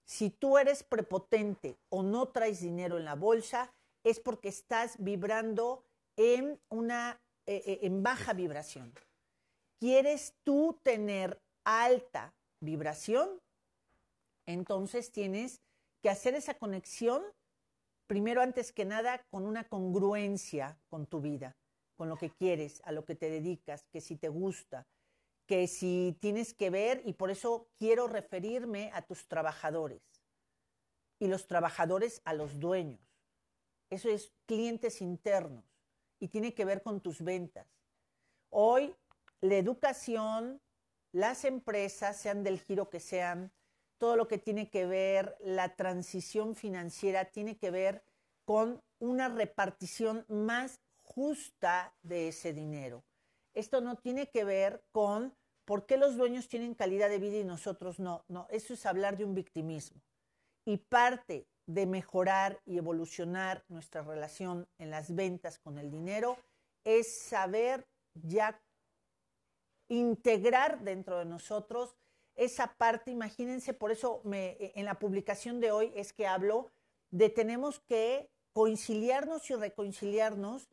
Si tú eres prepotente o no traes dinero en la bolsa, es porque estás vibrando en una eh, eh, en baja vibración. ¿Quieres tú tener alta vibración? Entonces tienes que hacer esa conexión primero antes que nada con una congruencia con tu vida, con lo que quieres, a lo que te dedicas, que si te gusta, que si tienes que ver, y por eso quiero referirme a tus trabajadores y los trabajadores a los dueños. Eso es clientes internos y tiene que ver con tus ventas. Hoy la educación, las empresas, sean del giro que sean, todo lo que tiene que ver, la transición financiera, tiene que ver con una repartición más justa de ese dinero. Esto no tiene que ver con por qué los dueños tienen calidad de vida y nosotros no. No, eso es hablar de un victimismo. Y parte de mejorar y evolucionar nuestra relación en las ventas con el dinero es saber ya integrar dentro de nosotros esa parte, imagínense, por eso me, en la publicación de hoy es que hablo de tenemos que conciliarnos y reconciliarnos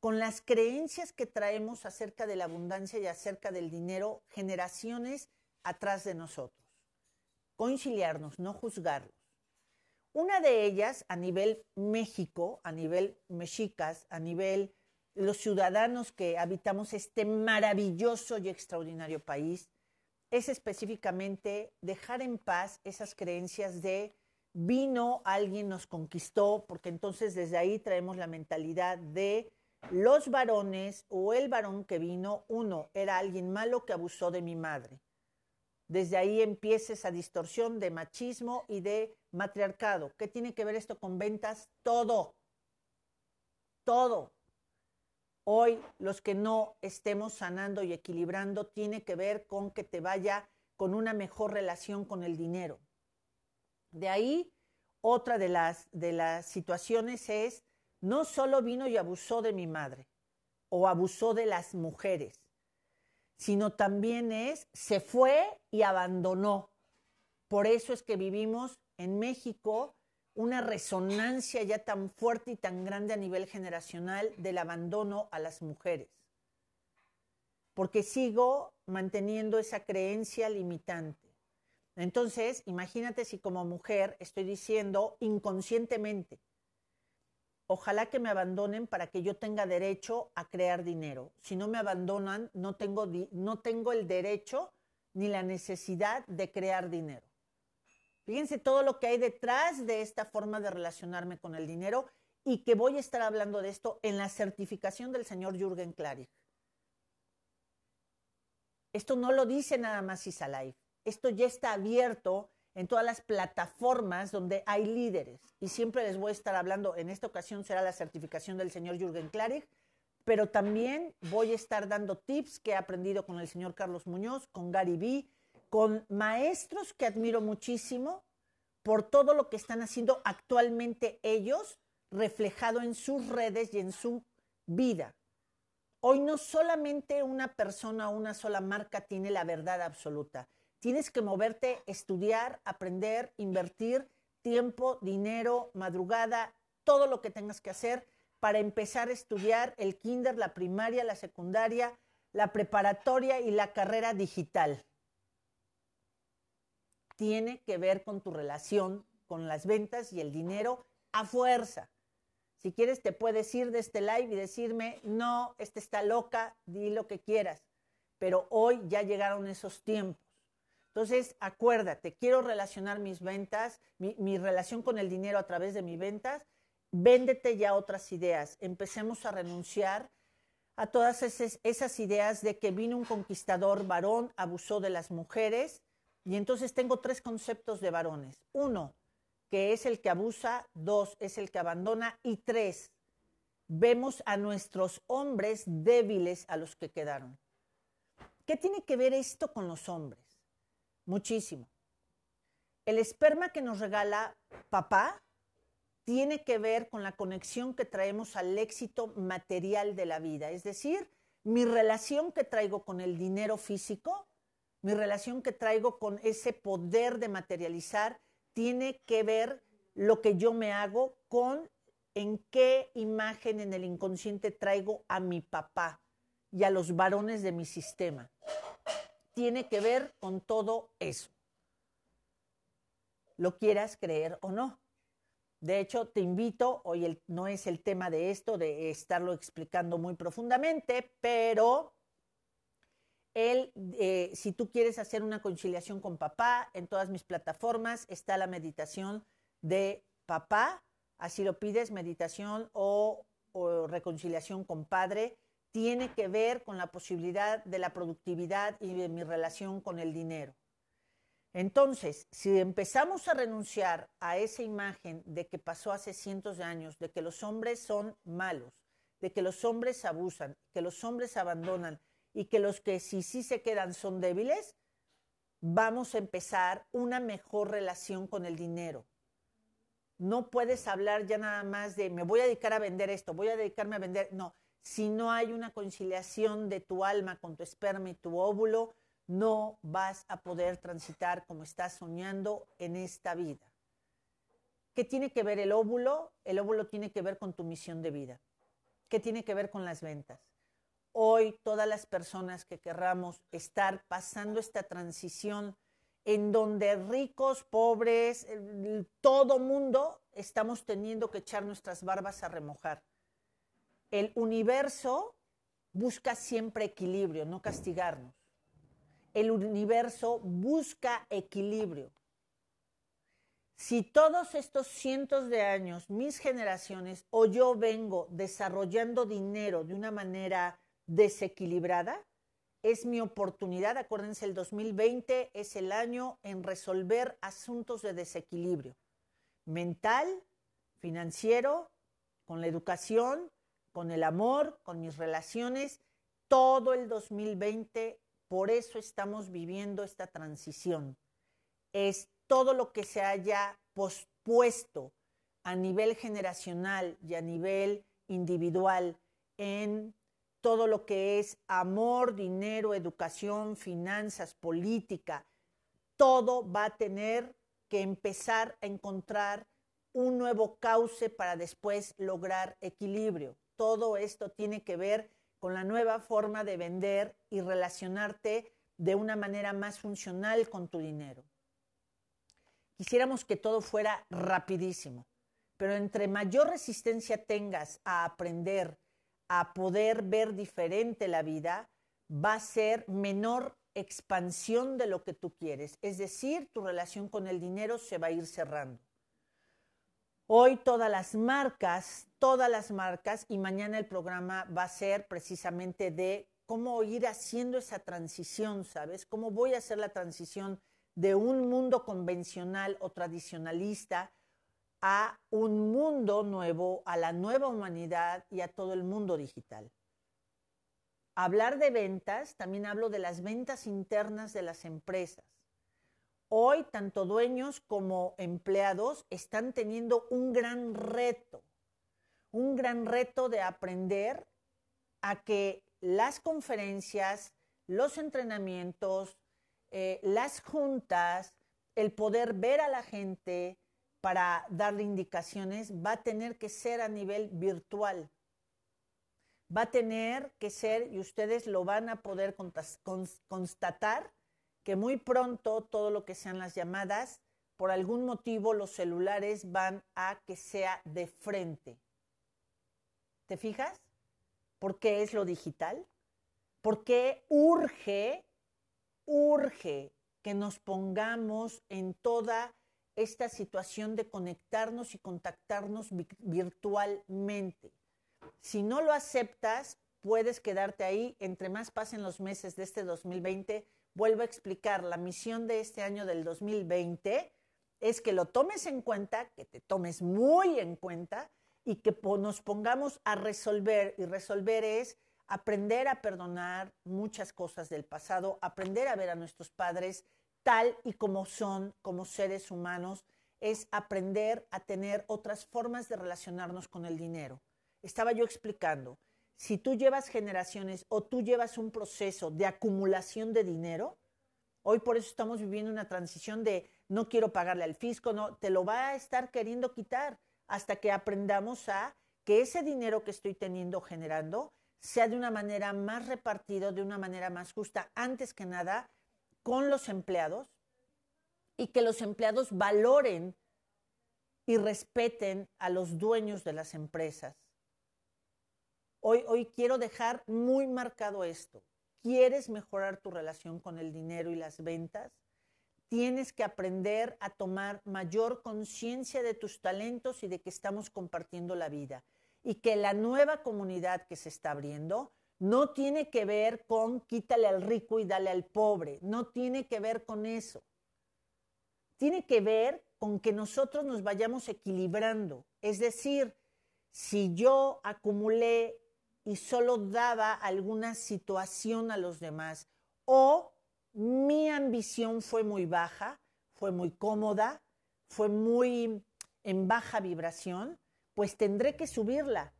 con las creencias que traemos acerca de la abundancia y acerca del dinero generaciones atrás de nosotros. Conciliarnos, no juzgarlos. Una de ellas a nivel México, a nivel mexicas, a nivel los ciudadanos que habitamos este maravilloso y extraordinario país, es específicamente dejar en paz esas creencias de vino, alguien nos conquistó, porque entonces desde ahí traemos la mentalidad de los varones o el varón que vino, uno, era alguien malo que abusó de mi madre. Desde ahí empieza esa distorsión de machismo y de matriarcado. ¿Qué tiene que ver esto con ventas? Todo. Todo. Hoy los que no estemos sanando y equilibrando tiene que ver con que te vaya con una mejor relación con el dinero. De ahí, otra de las, de las situaciones es no solo vino y abusó de mi madre o abusó de las mujeres, sino también es, se fue y abandonó. Por eso es que vivimos en México una resonancia ya tan fuerte y tan grande a nivel generacional del abandono a las mujeres. Porque sigo manteniendo esa creencia limitante. Entonces, imagínate si como mujer estoy diciendo inconscientemente, ojalá que me abandonen para que yo tenga derecho a crear dinero. Si no me abandonan, no tengo, no tengo el derecho ni la necesidad de crear dinero. Fíjense todo lo que hay detrás de esta forma de relacionarme con el dinero y que voy a estar hablando de esto en la certificación del señor Jürgen Klarik. Esto no lo dice nada más Isalife. Esto ya está abierto en todas las plataformas donde hay líderes. Y siempre les voy a estar hablando, en esta ocasión será la certificación del señor Jürgen Klarik, pero también voy a estar dando tips que he aprendido con el señor Carlos Muñoz, con Gary Vee, con maestros que admiro muchísimo por todo lo que están haciendo actualmente ellos, reflejado en sus redes y en su vida. Hoy no solamente una persona o una sola marca tiene la verdad absoluta. Tienes que moverte, estudiar, aprender, invertir tiempo, dinero, madrugada, todo lo que tengas que hacer para empezar a estudiar el kinder, la primaria, la secundaria, la preparatoria y la carrera digital. Tiene que ver con tu relación con las ventas y el dinero a fuerza. Si quieres, te puedes ir de este live y decirme, no, este está loca, di lo que quieras. Pero hoy ya llegaron esos tiempos. Entonces, acuérdate, quiero relacionar mis ventas, mi, relación con el dinero a través de mis ventas, véndete ya otras ideas. Empecemos a renunciar a todas esas, esas, ideas de que vino un conquistador varón, abusó de las mujeres. Y entonces tengo tres conceptos de varones. Uno, que es el que abusa. Dos, es el que abandona. Y tres, vemos a nuestros hombres débiles a los que quedaron. ¿Qué tiene que ver esto con los hombres? Muchísimo. El esperma que nos regala papá tiene que ver con la conexión que traemos al éxito material de la vida. Es decir, mi relación que traigo con el dinero físico, mi relación que traigo con ese poder de materializar, tiene que ver lo que yo me hago con en qué imagen en el inconsciente traigo a mi papá y a los varones de mi sistema tiene que ver con todo eso. Lo quieras creer o no. De hecho, te invito, hoy no es el tema de esto, de estarlo explicando muy profundamente, pero él, eh, si tú quieres hacer una conciliación con papá, en todas mis plataformas está la meditación de papá, así lo pides, meditación o, o reconciliación con padre tiene que ver con la posibilidad de la productividad y de mi relación con el dinero. Entonces, si empezamos a renunciar a esa imagen de que pasó hace cientos de años, de que los hombres son malos, de que los hombres abusan, que los hombres abandonan y que los que sí sí se quedan son débiles, vamos a empezar una mejor relación con el dinero. No puedes hablar ya nada más de me voy a dedicar a vender esto, voy a dedicarme a vender. No, si no hay una conciliación de tu alma con tu esperma y tu óvulo, no vas a poder transitar como estás soñando en esta vida. ¿Qué tiene que ver el óvulo? El óvulo tiene que ver con tu misión de vida. ¿Qué tiene que ver con las ventas? Hoy todas las personas que querramos estar pasando esta transición en donde ricos, pobres, todo mundo estamos teniendo que echar nuestras barbas a remojar el universo busca siempre equilibrio, no castigarnos. El universo busca equilibrio. Si todos estos cientos de años, mis generaciones o yo vengo desarrollando dinero de una manera desequilibrada, es mi oportunidad, acuérdense, el 2020 es el año en resolver asuntos de desequilibrio mental, financiero, con la educación, con el amor, con mis relaciones, todo el 2020, por eso estamos viviendo esta transición. Es todo lo que se haya pospuesto a nivel generacional y a nivel individual en todo lo que es amor, dinero, educación, finanzas, política, todo va a tener que empezar a encontrar un nuevo cauce para después lograr equilibrio todo esto tiene que ver con la nueva forma de vender y relacionarte de una manera más funcional con tu dinero. Quisiéramos que todo fuera rapidísimo, pero entre mayor resistencia tengas a aprender, a poder ver diferente la vida, va a ser menor expansión de lo que tú quieres. Es decir, tu relación con el dinero se va a ir cerrando. Hoy todas las marcas, todas las marcas, y mañana el programa va a ser precisamente de cómo ir haciendo esa transición, ¿sabes? ¿Cómo voy a hacer la transición de un mundo convencional o tradicionalista a un mundo nuevo, a la nueva humanidad y a todo el mundo digital? Hablar de ventas, también hablo de las ventas internas de las empresas. Hoy tanto dueños como empleados están teniendo un gran reto, un gran reto de aprender a que las conferencias, los entrenamientos, eh, las juntas, el poder ver a la gente para darle indicaciones va a tener que ser a nivel virtual. Va a tener que ser, y ustedes lo van a poder constatar, que muy pronto todo lo que sean las llamadas, por algún motivo los celulares van a que sea de frente. ¿Te fijas? ¿Por qué es lo digital? Porque urge, urge que nos pongamos en toda esta situación de conectarnos y contactarnos virtualmente. Si no lo aceptas, puedes quedarte ahí. Entre más pasen los meses de este 2020, vuelvo a explicar, la misión de este año del 2020 es que lo tomes en cuenta, que te tomes muy en cuenta y que nos pongamos a resolver. Y resolver es aprender a perdonar muchas cosas del pasado, aprender a ver a nuestros padres tal y como son como seres humanos, es aprender a tener otras formas de relacionarnos con el dinero. Estaba yo explicando, si tú llevas generaciones o tú llevas un proceso de acumulación de dinero, hoy por eso estamos viviendo una transición de no quiero pagarle al fisco, no, te lo va a estar queriendo quitar hasta que aprendamos a que ese dinero que estoy teniendo generando sea de una manera más repartido, de una manera más justa, antes que nada, con los empleados y que los empleados valoren y respeten a los dueños de las empresas. Hoy, hoy quiero dejar muy marcado esto. ¿Quieres mejorar tu relación con el dinero y las ventas? Tienes que aprender a tomar mayor conciencia de tus talentos y de que estamos compartiendo la vida. Y que la nueva comunidad que se está abriendo no tiene que ver con quítale al rico y dale al pobre, no tiene que ver con eso. Tiene que ver con que nosotros nos vayamos equilibrando. Es decir, si yo acumulé y solo daba alguna situación a los demás o mi ambición fue muy baja, fue muy cómoda, fue muy en baja vibración, pues tendré que subirla.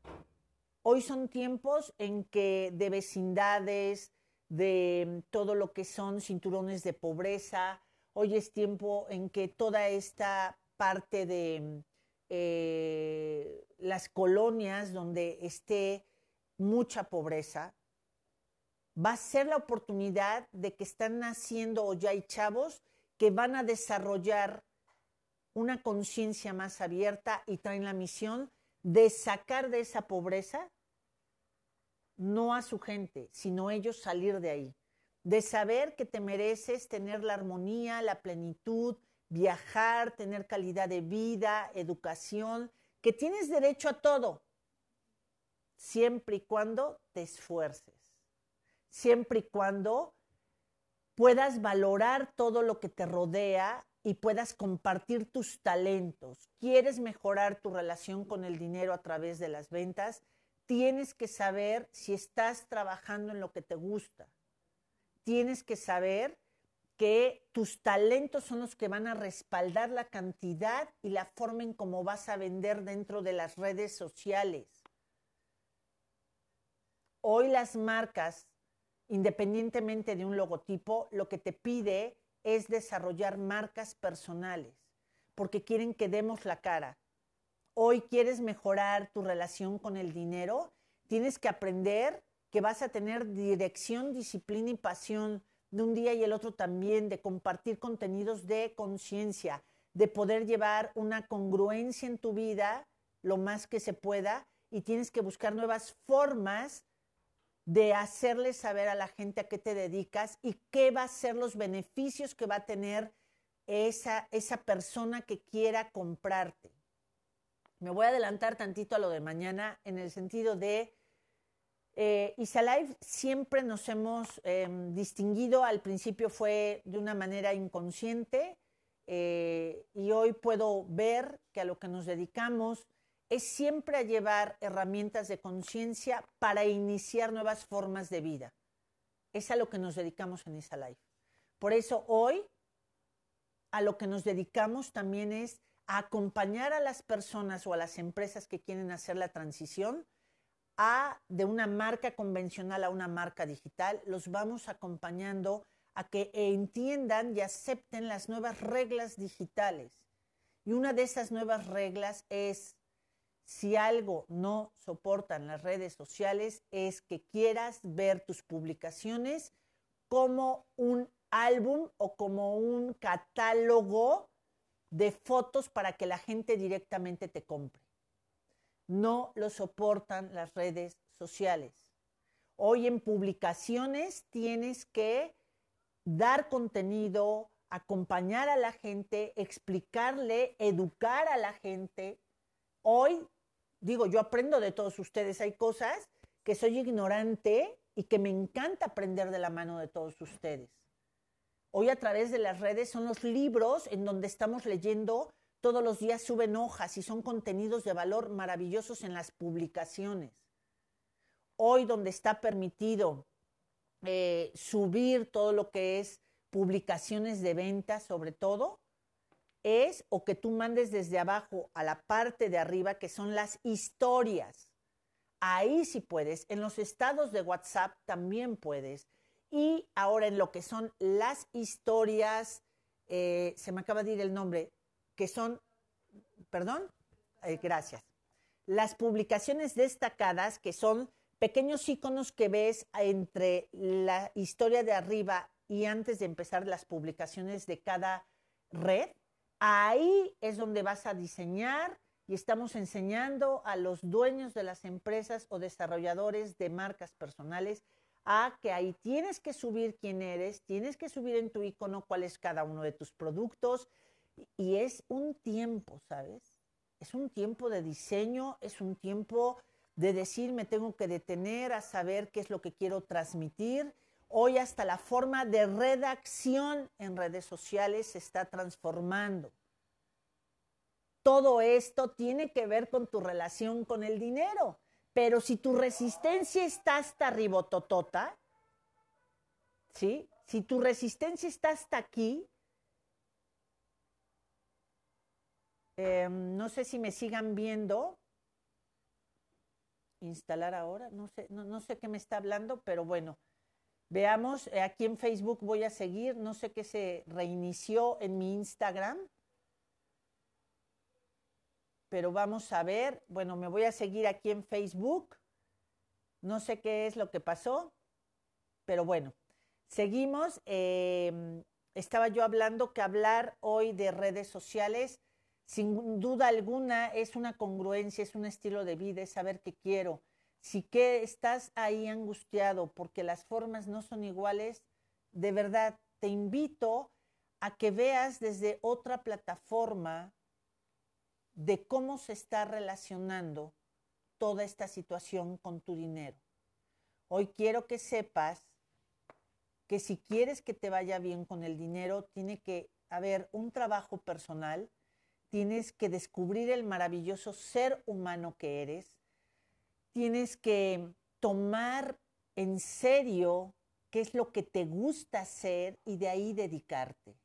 Hoy son tiempos en que de vecindades, de todo lo que son cinturones de pobreza, hoy es tiempo en que toda esta parte de eh, las colonias donde esté mucha pobreza, va a ser la oportunidad de que están naciendo o ya hay chavos que van a desarrollar una conciencia más abierta y traen la misión de sacar de esa pobreza no a su gente, sino ellos salir de ahí. De saber que te mereces tener la armonía, la plenitud, viajar, tener calidad de vida, educación, que tienes derecho a todo, siempre y cuando te esfuerces, siempre y cuando puedas valorar todo lo que te rodea y puedas compartir tus talentos. ¿Quieres mejorar tu relación con el dinero a través de las ventas? tienes que saber si estás trabajando en lo que te gusta. Tienes que saber que tus talentos son los que van a respaldar la cantidad y la forma en cómo vas a vender dentro de las redes sociales. Hoy las marcas, independientemente de un logotipo, lo que te pide es desarrollar marcas personales, porque quieren que demos la cara, hoy quieres mejorar tu relación con el dinero, tienes que aprender que vas a tener dirección, disciplina y pasión de un día y el otro también, de compartir contenidos de conciencia, de poder llevar una congruencia en tu vida lo más que se pueda y tienes que buscar nuevas formas de hacerle saber a la gente a qué te dedicas y qué va a ser los beneficios que va a tener esa, esa persona que quiera comprarte. Me voy a adelantar tantito a lo de mañana en el sentido de eh, Isalive siempre nos hemos em, distinguido, al principio fue de una manera inconsciente eh, y hoy puedo ver que a lo que nos dedicamos es siempre a llevar herramientas de conciencia para iniciar nuevas formas de vida. Es a lo que nos dedicamos en Isalive. Por eso hoy a lo que nos dedicamos también es acompañar a las personas o a las empresas que quieren hacer la transición a de una marca convencional a una marca digital, los vamos acompañando a que entiendan y acepten las nuevas reglas digitales. Y una de esas nuevas reglas es, si algo no soportan las redes sociales, es que quieras ver tus publicaciones como un álbum o como un catálogo de fotos para que la gente directamente te compre. No lo soportan las redes sociales. Hoy en publicaciones tienes que dar contenido, acompañar a la gente, explicarle, educar a la gente. Hoy, digo, yo aprendo de todos ustedes, hay cosas que soy ignorante y que me encanta aprender de la mano de todos ustedes. Hoy a través de las redes son los libros en donde estamos leyendo, todos los días suben hojas y son contenidos de valor maravillosos en las publicaciones. Hoy donde está permitido eh, subir todo lo que es publicaciones de ventas sobre todo, es o que tú mandes desde abajo a la parte de arriba, que son las historias. Ahí sí puedes. En los estados de WhatsApp también puedes. Y ahora en lo que son las historias, eh, se me acaba de ir el nombre, que son, perdón, eh, gracias. Las publicaciones destacadas, que son pequeños iconos que ves entre la historia de arriba y antes de empezar las publicaciones de cada red, ahí es donde vas a diseñar y estamos enseñando a los dueños de las empresas o desarrolladores de marcas personales a que ahí tienes que subir quién eres, tienes que subir en tu icono cuál es cada uno de tus productos y es un tiempo, ¿sabes? Es un tiempo de diseño, es un tiempo de decir me tengo que detener a saber qué es lo que quiero transmitir Hoy hasta la forma de redacción en redes sociales se está transformando. Todo esto tiene que ver con tu relación con el dinero. Pero si tu resistencia está hasta ribototota, ¿sí? Si tu resistencia está hasta aquí, em, no sé si me sigan viendo. Instalar ahora, no sé, no, no sé qué me está hablando, pero bueno, Veamos, eh, aquí en Facebook voy a seguir, no sé qué se reinició en mi Instagram, pero vamos a ver, bueno, me voy a seguir aquí en Facebook, no sé qué es lo que pasó, pero bueno, seguimos. Em, estaba yo hablando que hablar hoy de redes sociales, sin duda alguna, es una congruencia, es un estilo de vida, es saber qué quiero si que estás ahí angustiado porque las formas no son iguales, de verdad te invito a que veas desde otra plataforma de cómo se está relacionando toda esta situación con tu dinero. Hoy quiero que sepas que si quieres que te vaya bien con el dinero, tiene que haber un trabajo personal, tienes que descubrir el maravilloso ser humano que eres, tienes que tomar en serio qué es lo que te gusta hacer y de ahí dedicarte.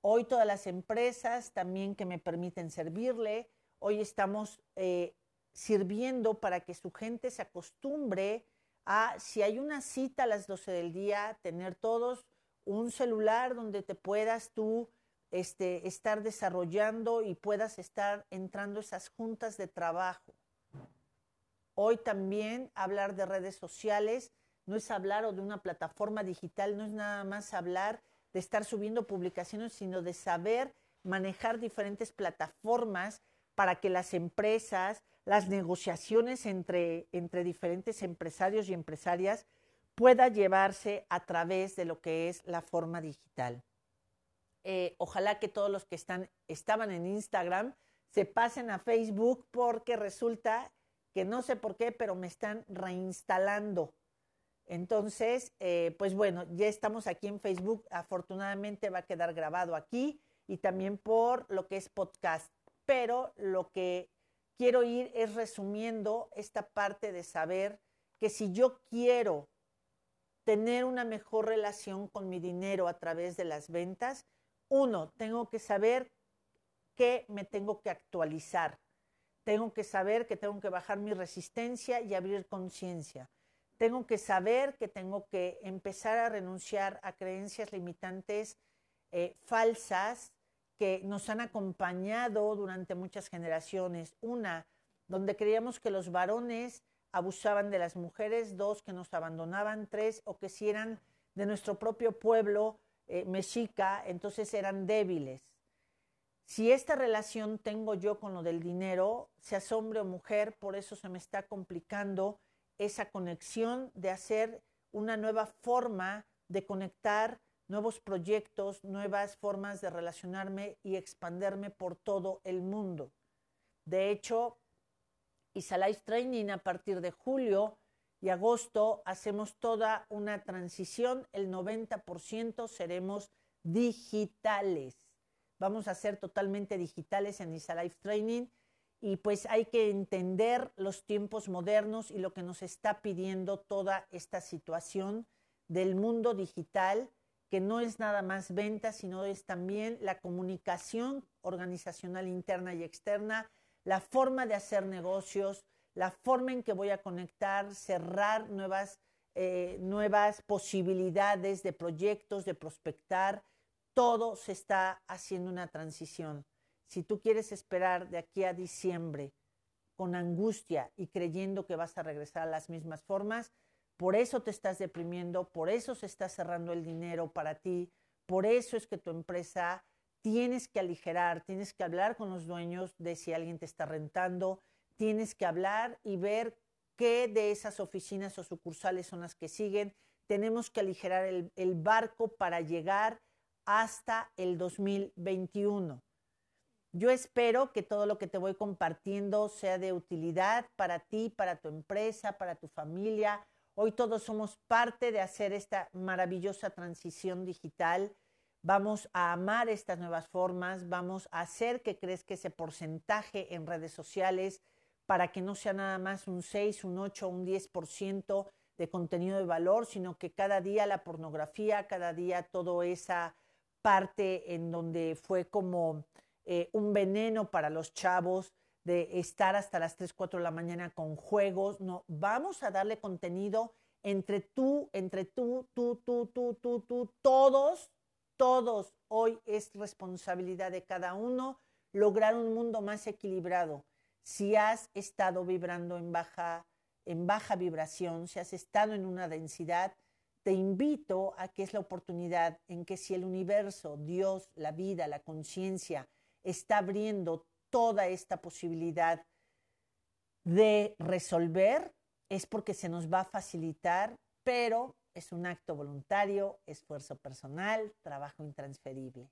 Hoy todas las empresas también que me permiten servirle, hoy estamos eh, sirviendo para que su gente se acostumbre a, si hay una cita a las 12 del día, tener todos un celular donde te puedas tú este, estar desarrollando y puedas estar entrando esas juntas de trabajo. Hoy también hablar de redes sociales no es hablar o de una plataforma digital, no es nada más hablar de estar subiendo publicaciones, sino de saber manejar diferentes plataformas para que las empresas, las negociaciones entre, entre diferentes empresarios y empresarias pueda llevarse a través de lo que es la forma digital. Eh, ojalá que todos los que están, estaban en Instagram se pasen a Facebook porque resulta que no sé por qué, pero me están reinstalando. Entonces, eh, pues bueno, ya estamos aquí en Facebook. Afortunadamente va a quedar grabado aquí y también por lo que es podcast. Pero lo que quiero ir es resumiendo esta parte de saber que si yo quiero tener una mejor relación con mi dinero a través de las ventas, uno, tengo que saber que me tengo que actualizar. Tengo que saber que tengo que bajar mi resistencia y abrir conciencia. Tengo que saber que tengo que empezar a renunciar a creencias limitantes eh, falsas que nos han acompañado durante muchas generaciones. Una, donde creíamos que los varones abusaban de las mujeres, dos, que nos abandonaban, tres, o que si eran de nuestro propio pueblo eh, mexica, entonces eran débiles. Si esta relación tengo yo con lo del dinero, sea hombre o mujer, por eso se me está complicando esa conexión de hacer una nueva forma de conectar nuevos proyectos, nuevas formas de relacionarme y expanderme por todo el mundo. De hecho, Isalife Training a partir de julio y agosto hacemos toda una transición, el 90% seremos digitales. Vamos a ser totalmente digitales en Isalife Training y pues hay que entender los tiempos modernos y lo que nos está pidiendo toda esta situación del mundo digital, que no es nada más venta, sino es también la comunicación organizacional interna y externa, la forma de hacer negocios, la forma en que voy a conectar, cerrar nuevas, eh, nuevas posibilidades de proyectos, de prospectar, todo se está haciendo una transición. Si tú quieres esperar de aquí a diciembre con angustia y creyendo que vas a regresar a las mismas formas, por eso te estás deprimiendo, por eso se está cerrando el dinero para ti, por eso es que tu empresa tienes que aligerar, tienes que hablar con los dueños de si alguien te está rentando, tienes que hablar y ver qué de esas oficinas o sucursales son las que siguen. Tenemos que aligerar el, el barco para llegar hasta el 2021. Yo espero que todo lo que te voy compartiendo sea de utilidad para ti, para tu empresa, para tu familia. Hoy todos somos parte de hacer esta maravillosa transición digital. Vamos a amar estas nuevas formas, vamos a hacer que crezca ese porcentaje en redes sociales para que no sea nada más un 6, un 8, un 10% de contenido de valor, sino que cada día la pornografía, cada día toda esa parte en donde fue como eh, un veneno para los chavos de estar hasta las 3, 4 de la mañana con juegos. No, vamos a darle contenido entre tú, entre tú, tú, tú, tú, tú, tú, todos, todos. Hoy es responsabilidad de cada uno lograr un mundo más equilibrado. Si has estado vibrando en baja, en baja vibración, si has estado en una densidad, te invito a que es la oportunidad en que si el universo, Dios, la vida, la conciencia, está abriendo toda esta posibilidad de resolver, es porque se nos va a facilitar, pero es un acto voluntario, esfuerzo personal, trabajo intransferible.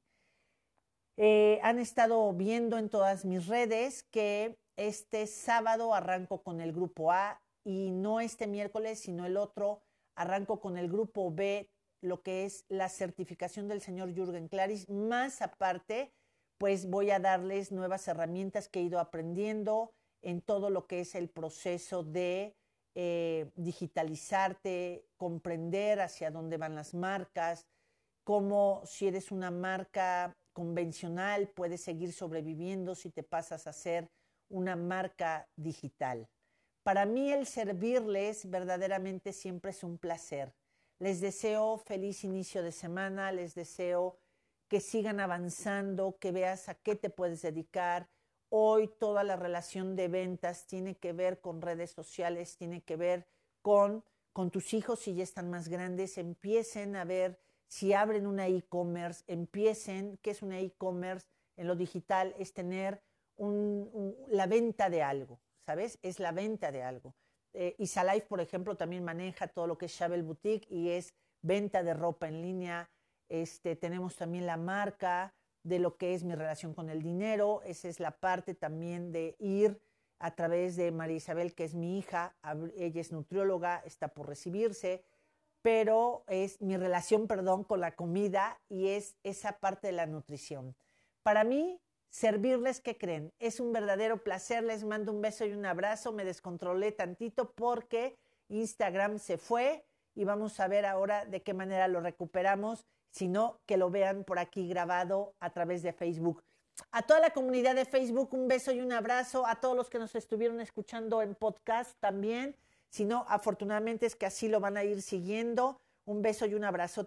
Eh, han estado viendo en todas mis redes que este sábado arranco con el grupo A y no este miércoles, sino el otro, arranco con el grupo B, lo que es la certificación del señor Jürgen Claris, más aparte pues voy a darles nuevas herramientas que he ido aprendiendo en todo lo que es el proceso de eh, digitalizarte, comprender hacia dónde van las marcas, cómo si eres una marca convencional puedes seguir sobreviviendo si te pasas a ser una marca digital. Para mí el servirles verdaderamente siempre es un placer. Les deseo feliz inicio de semana, les deseo que sigan avanzando, que veas a qué te puedes dedicar. Hoy toda la relación de ventas tiene que ver con redes sociales, tiene que ver con, con tus hijos si ya están más grandes, empiecen a ver si abren una e-commerce, empiecen, ¿qué es una e-commerce? En lo digital es tener la venta de algo, ¿sabes? Es la venta de algo. Eh, Isalife, por ejemplo, también maneja todo lo que es Chabel Boutique y es venta de ropa en línea, este, tenemos también la marca de lo que es mi relación con el dinero. Esa es la parte también de ir a través de María Isabel, que es mi hija. Ella es nutrióloga, está por recibirse, pero es mi relación, perdón, con la comida y es esa parte de la nutrición. Para mí, servirles, ¿qué creen? Es un verdadero placer. Les mando un beso y un abrazo. Me descontrolé tantito porque Instagram se fue y vamos a ver ahora de qué manera lo recuperamos sino que lo vean por aquí grabado a través de Facebook. A toda la comunidad de Facebook, un beso y un abrazo. A todos los que nos estuvieron escuchando en podcast también. Si no, afortunadamente es que así lo van a ir siguiendo. Un beso y un abrazo